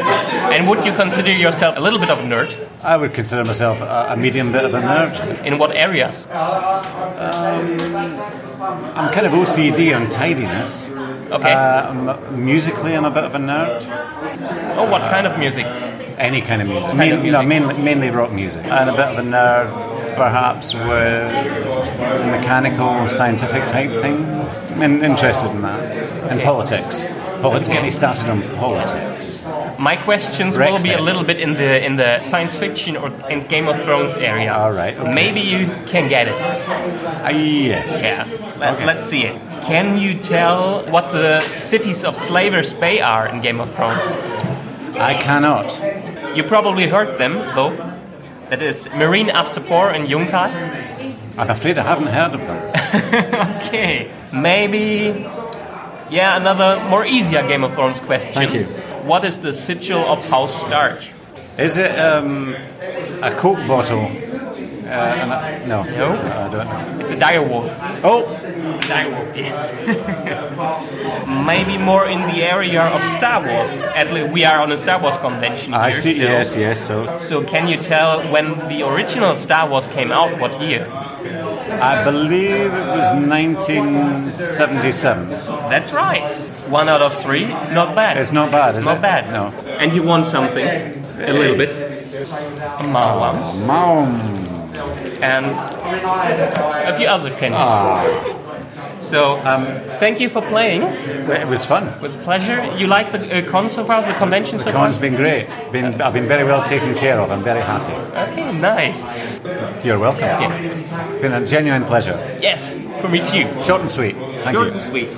S4: And would you consider yourself a little bit of a nerd?
S1: I would consider myself a, a medium bit of a nerd.
S4: In what areas?
S1: Um, I'm kind of OCD on tidiness.
S4: Okay.
S1: Uh, musically, I'm a bit of a nerd.
S4: Oh, what kind of music?
S1: Any kind of music.
S4: Kind
S1: Main,
S4: of music.
S1: No, mainly, mainly rock music. And a bit of a nerd, perhaps, with mechanical, scientific type things. I'm interested in that. And politics. Polit- Get me started on politics.
S4: My questions will be a little bit in the in the science fiction or in Game of Thrones area.
S1: All right, okay.
S4: Maybe you can get it.
S1: Ah, yes.
S4: Yeah. Let,
S1: Okay.
S4: Let's see it. Can you tell what the cities of Slavers Bay are in Game of Thrones?
S1: I cannot.
S4: You probably heard them, though. That is Marine Astapor and Yunkai.
S1: I'm afraid I haven't heard of them. <laughs>
S4: Okay. Maybe. Yeah, another more easier Game of Thrones question.
S1: Thank you.
S4: What is the sigil of House Stark?
S1: Is it um, a Coke bottle? Uh, and a- no.
S4: No.
S1: I don't know.
S4: It's a direwolf.
S1: Oh,
S4: A direwolf, yes. <laughs> Maybe more in the area of Star Wars. At least we are on a Star Wars convention
S1: I
S4: here.
S1: see.
S4: so-
S1: Yes, yes. So
S4: So can you tell when the original Star Wars came out? What year?
S1: I believe it was 1977.
S4: That's right. One out of three. Not bad.
S1: It's not bad, is
S4: Not
S1: it?
S4: bad.
S1: No.
S4: And you want something. A little bit. A.
S1: Mom.
S4: And a few other candies.
S1: Ah.
S4: So, um, thank you for playing.
S1: It was fun.
S4: It was a pleasure. You like the uh, con so far, the convention so
S1: The
S4: far?
S1: con's been great. Been, I've been very well taken care of. I'm very happy.
S4: Okay, nice.
S1: You're welcome. It's been a genuine pleasure.
S4: Yes, for me too.
S1: Short and sweet. Thank
S4: Short
S1: you.
S4: and sweet.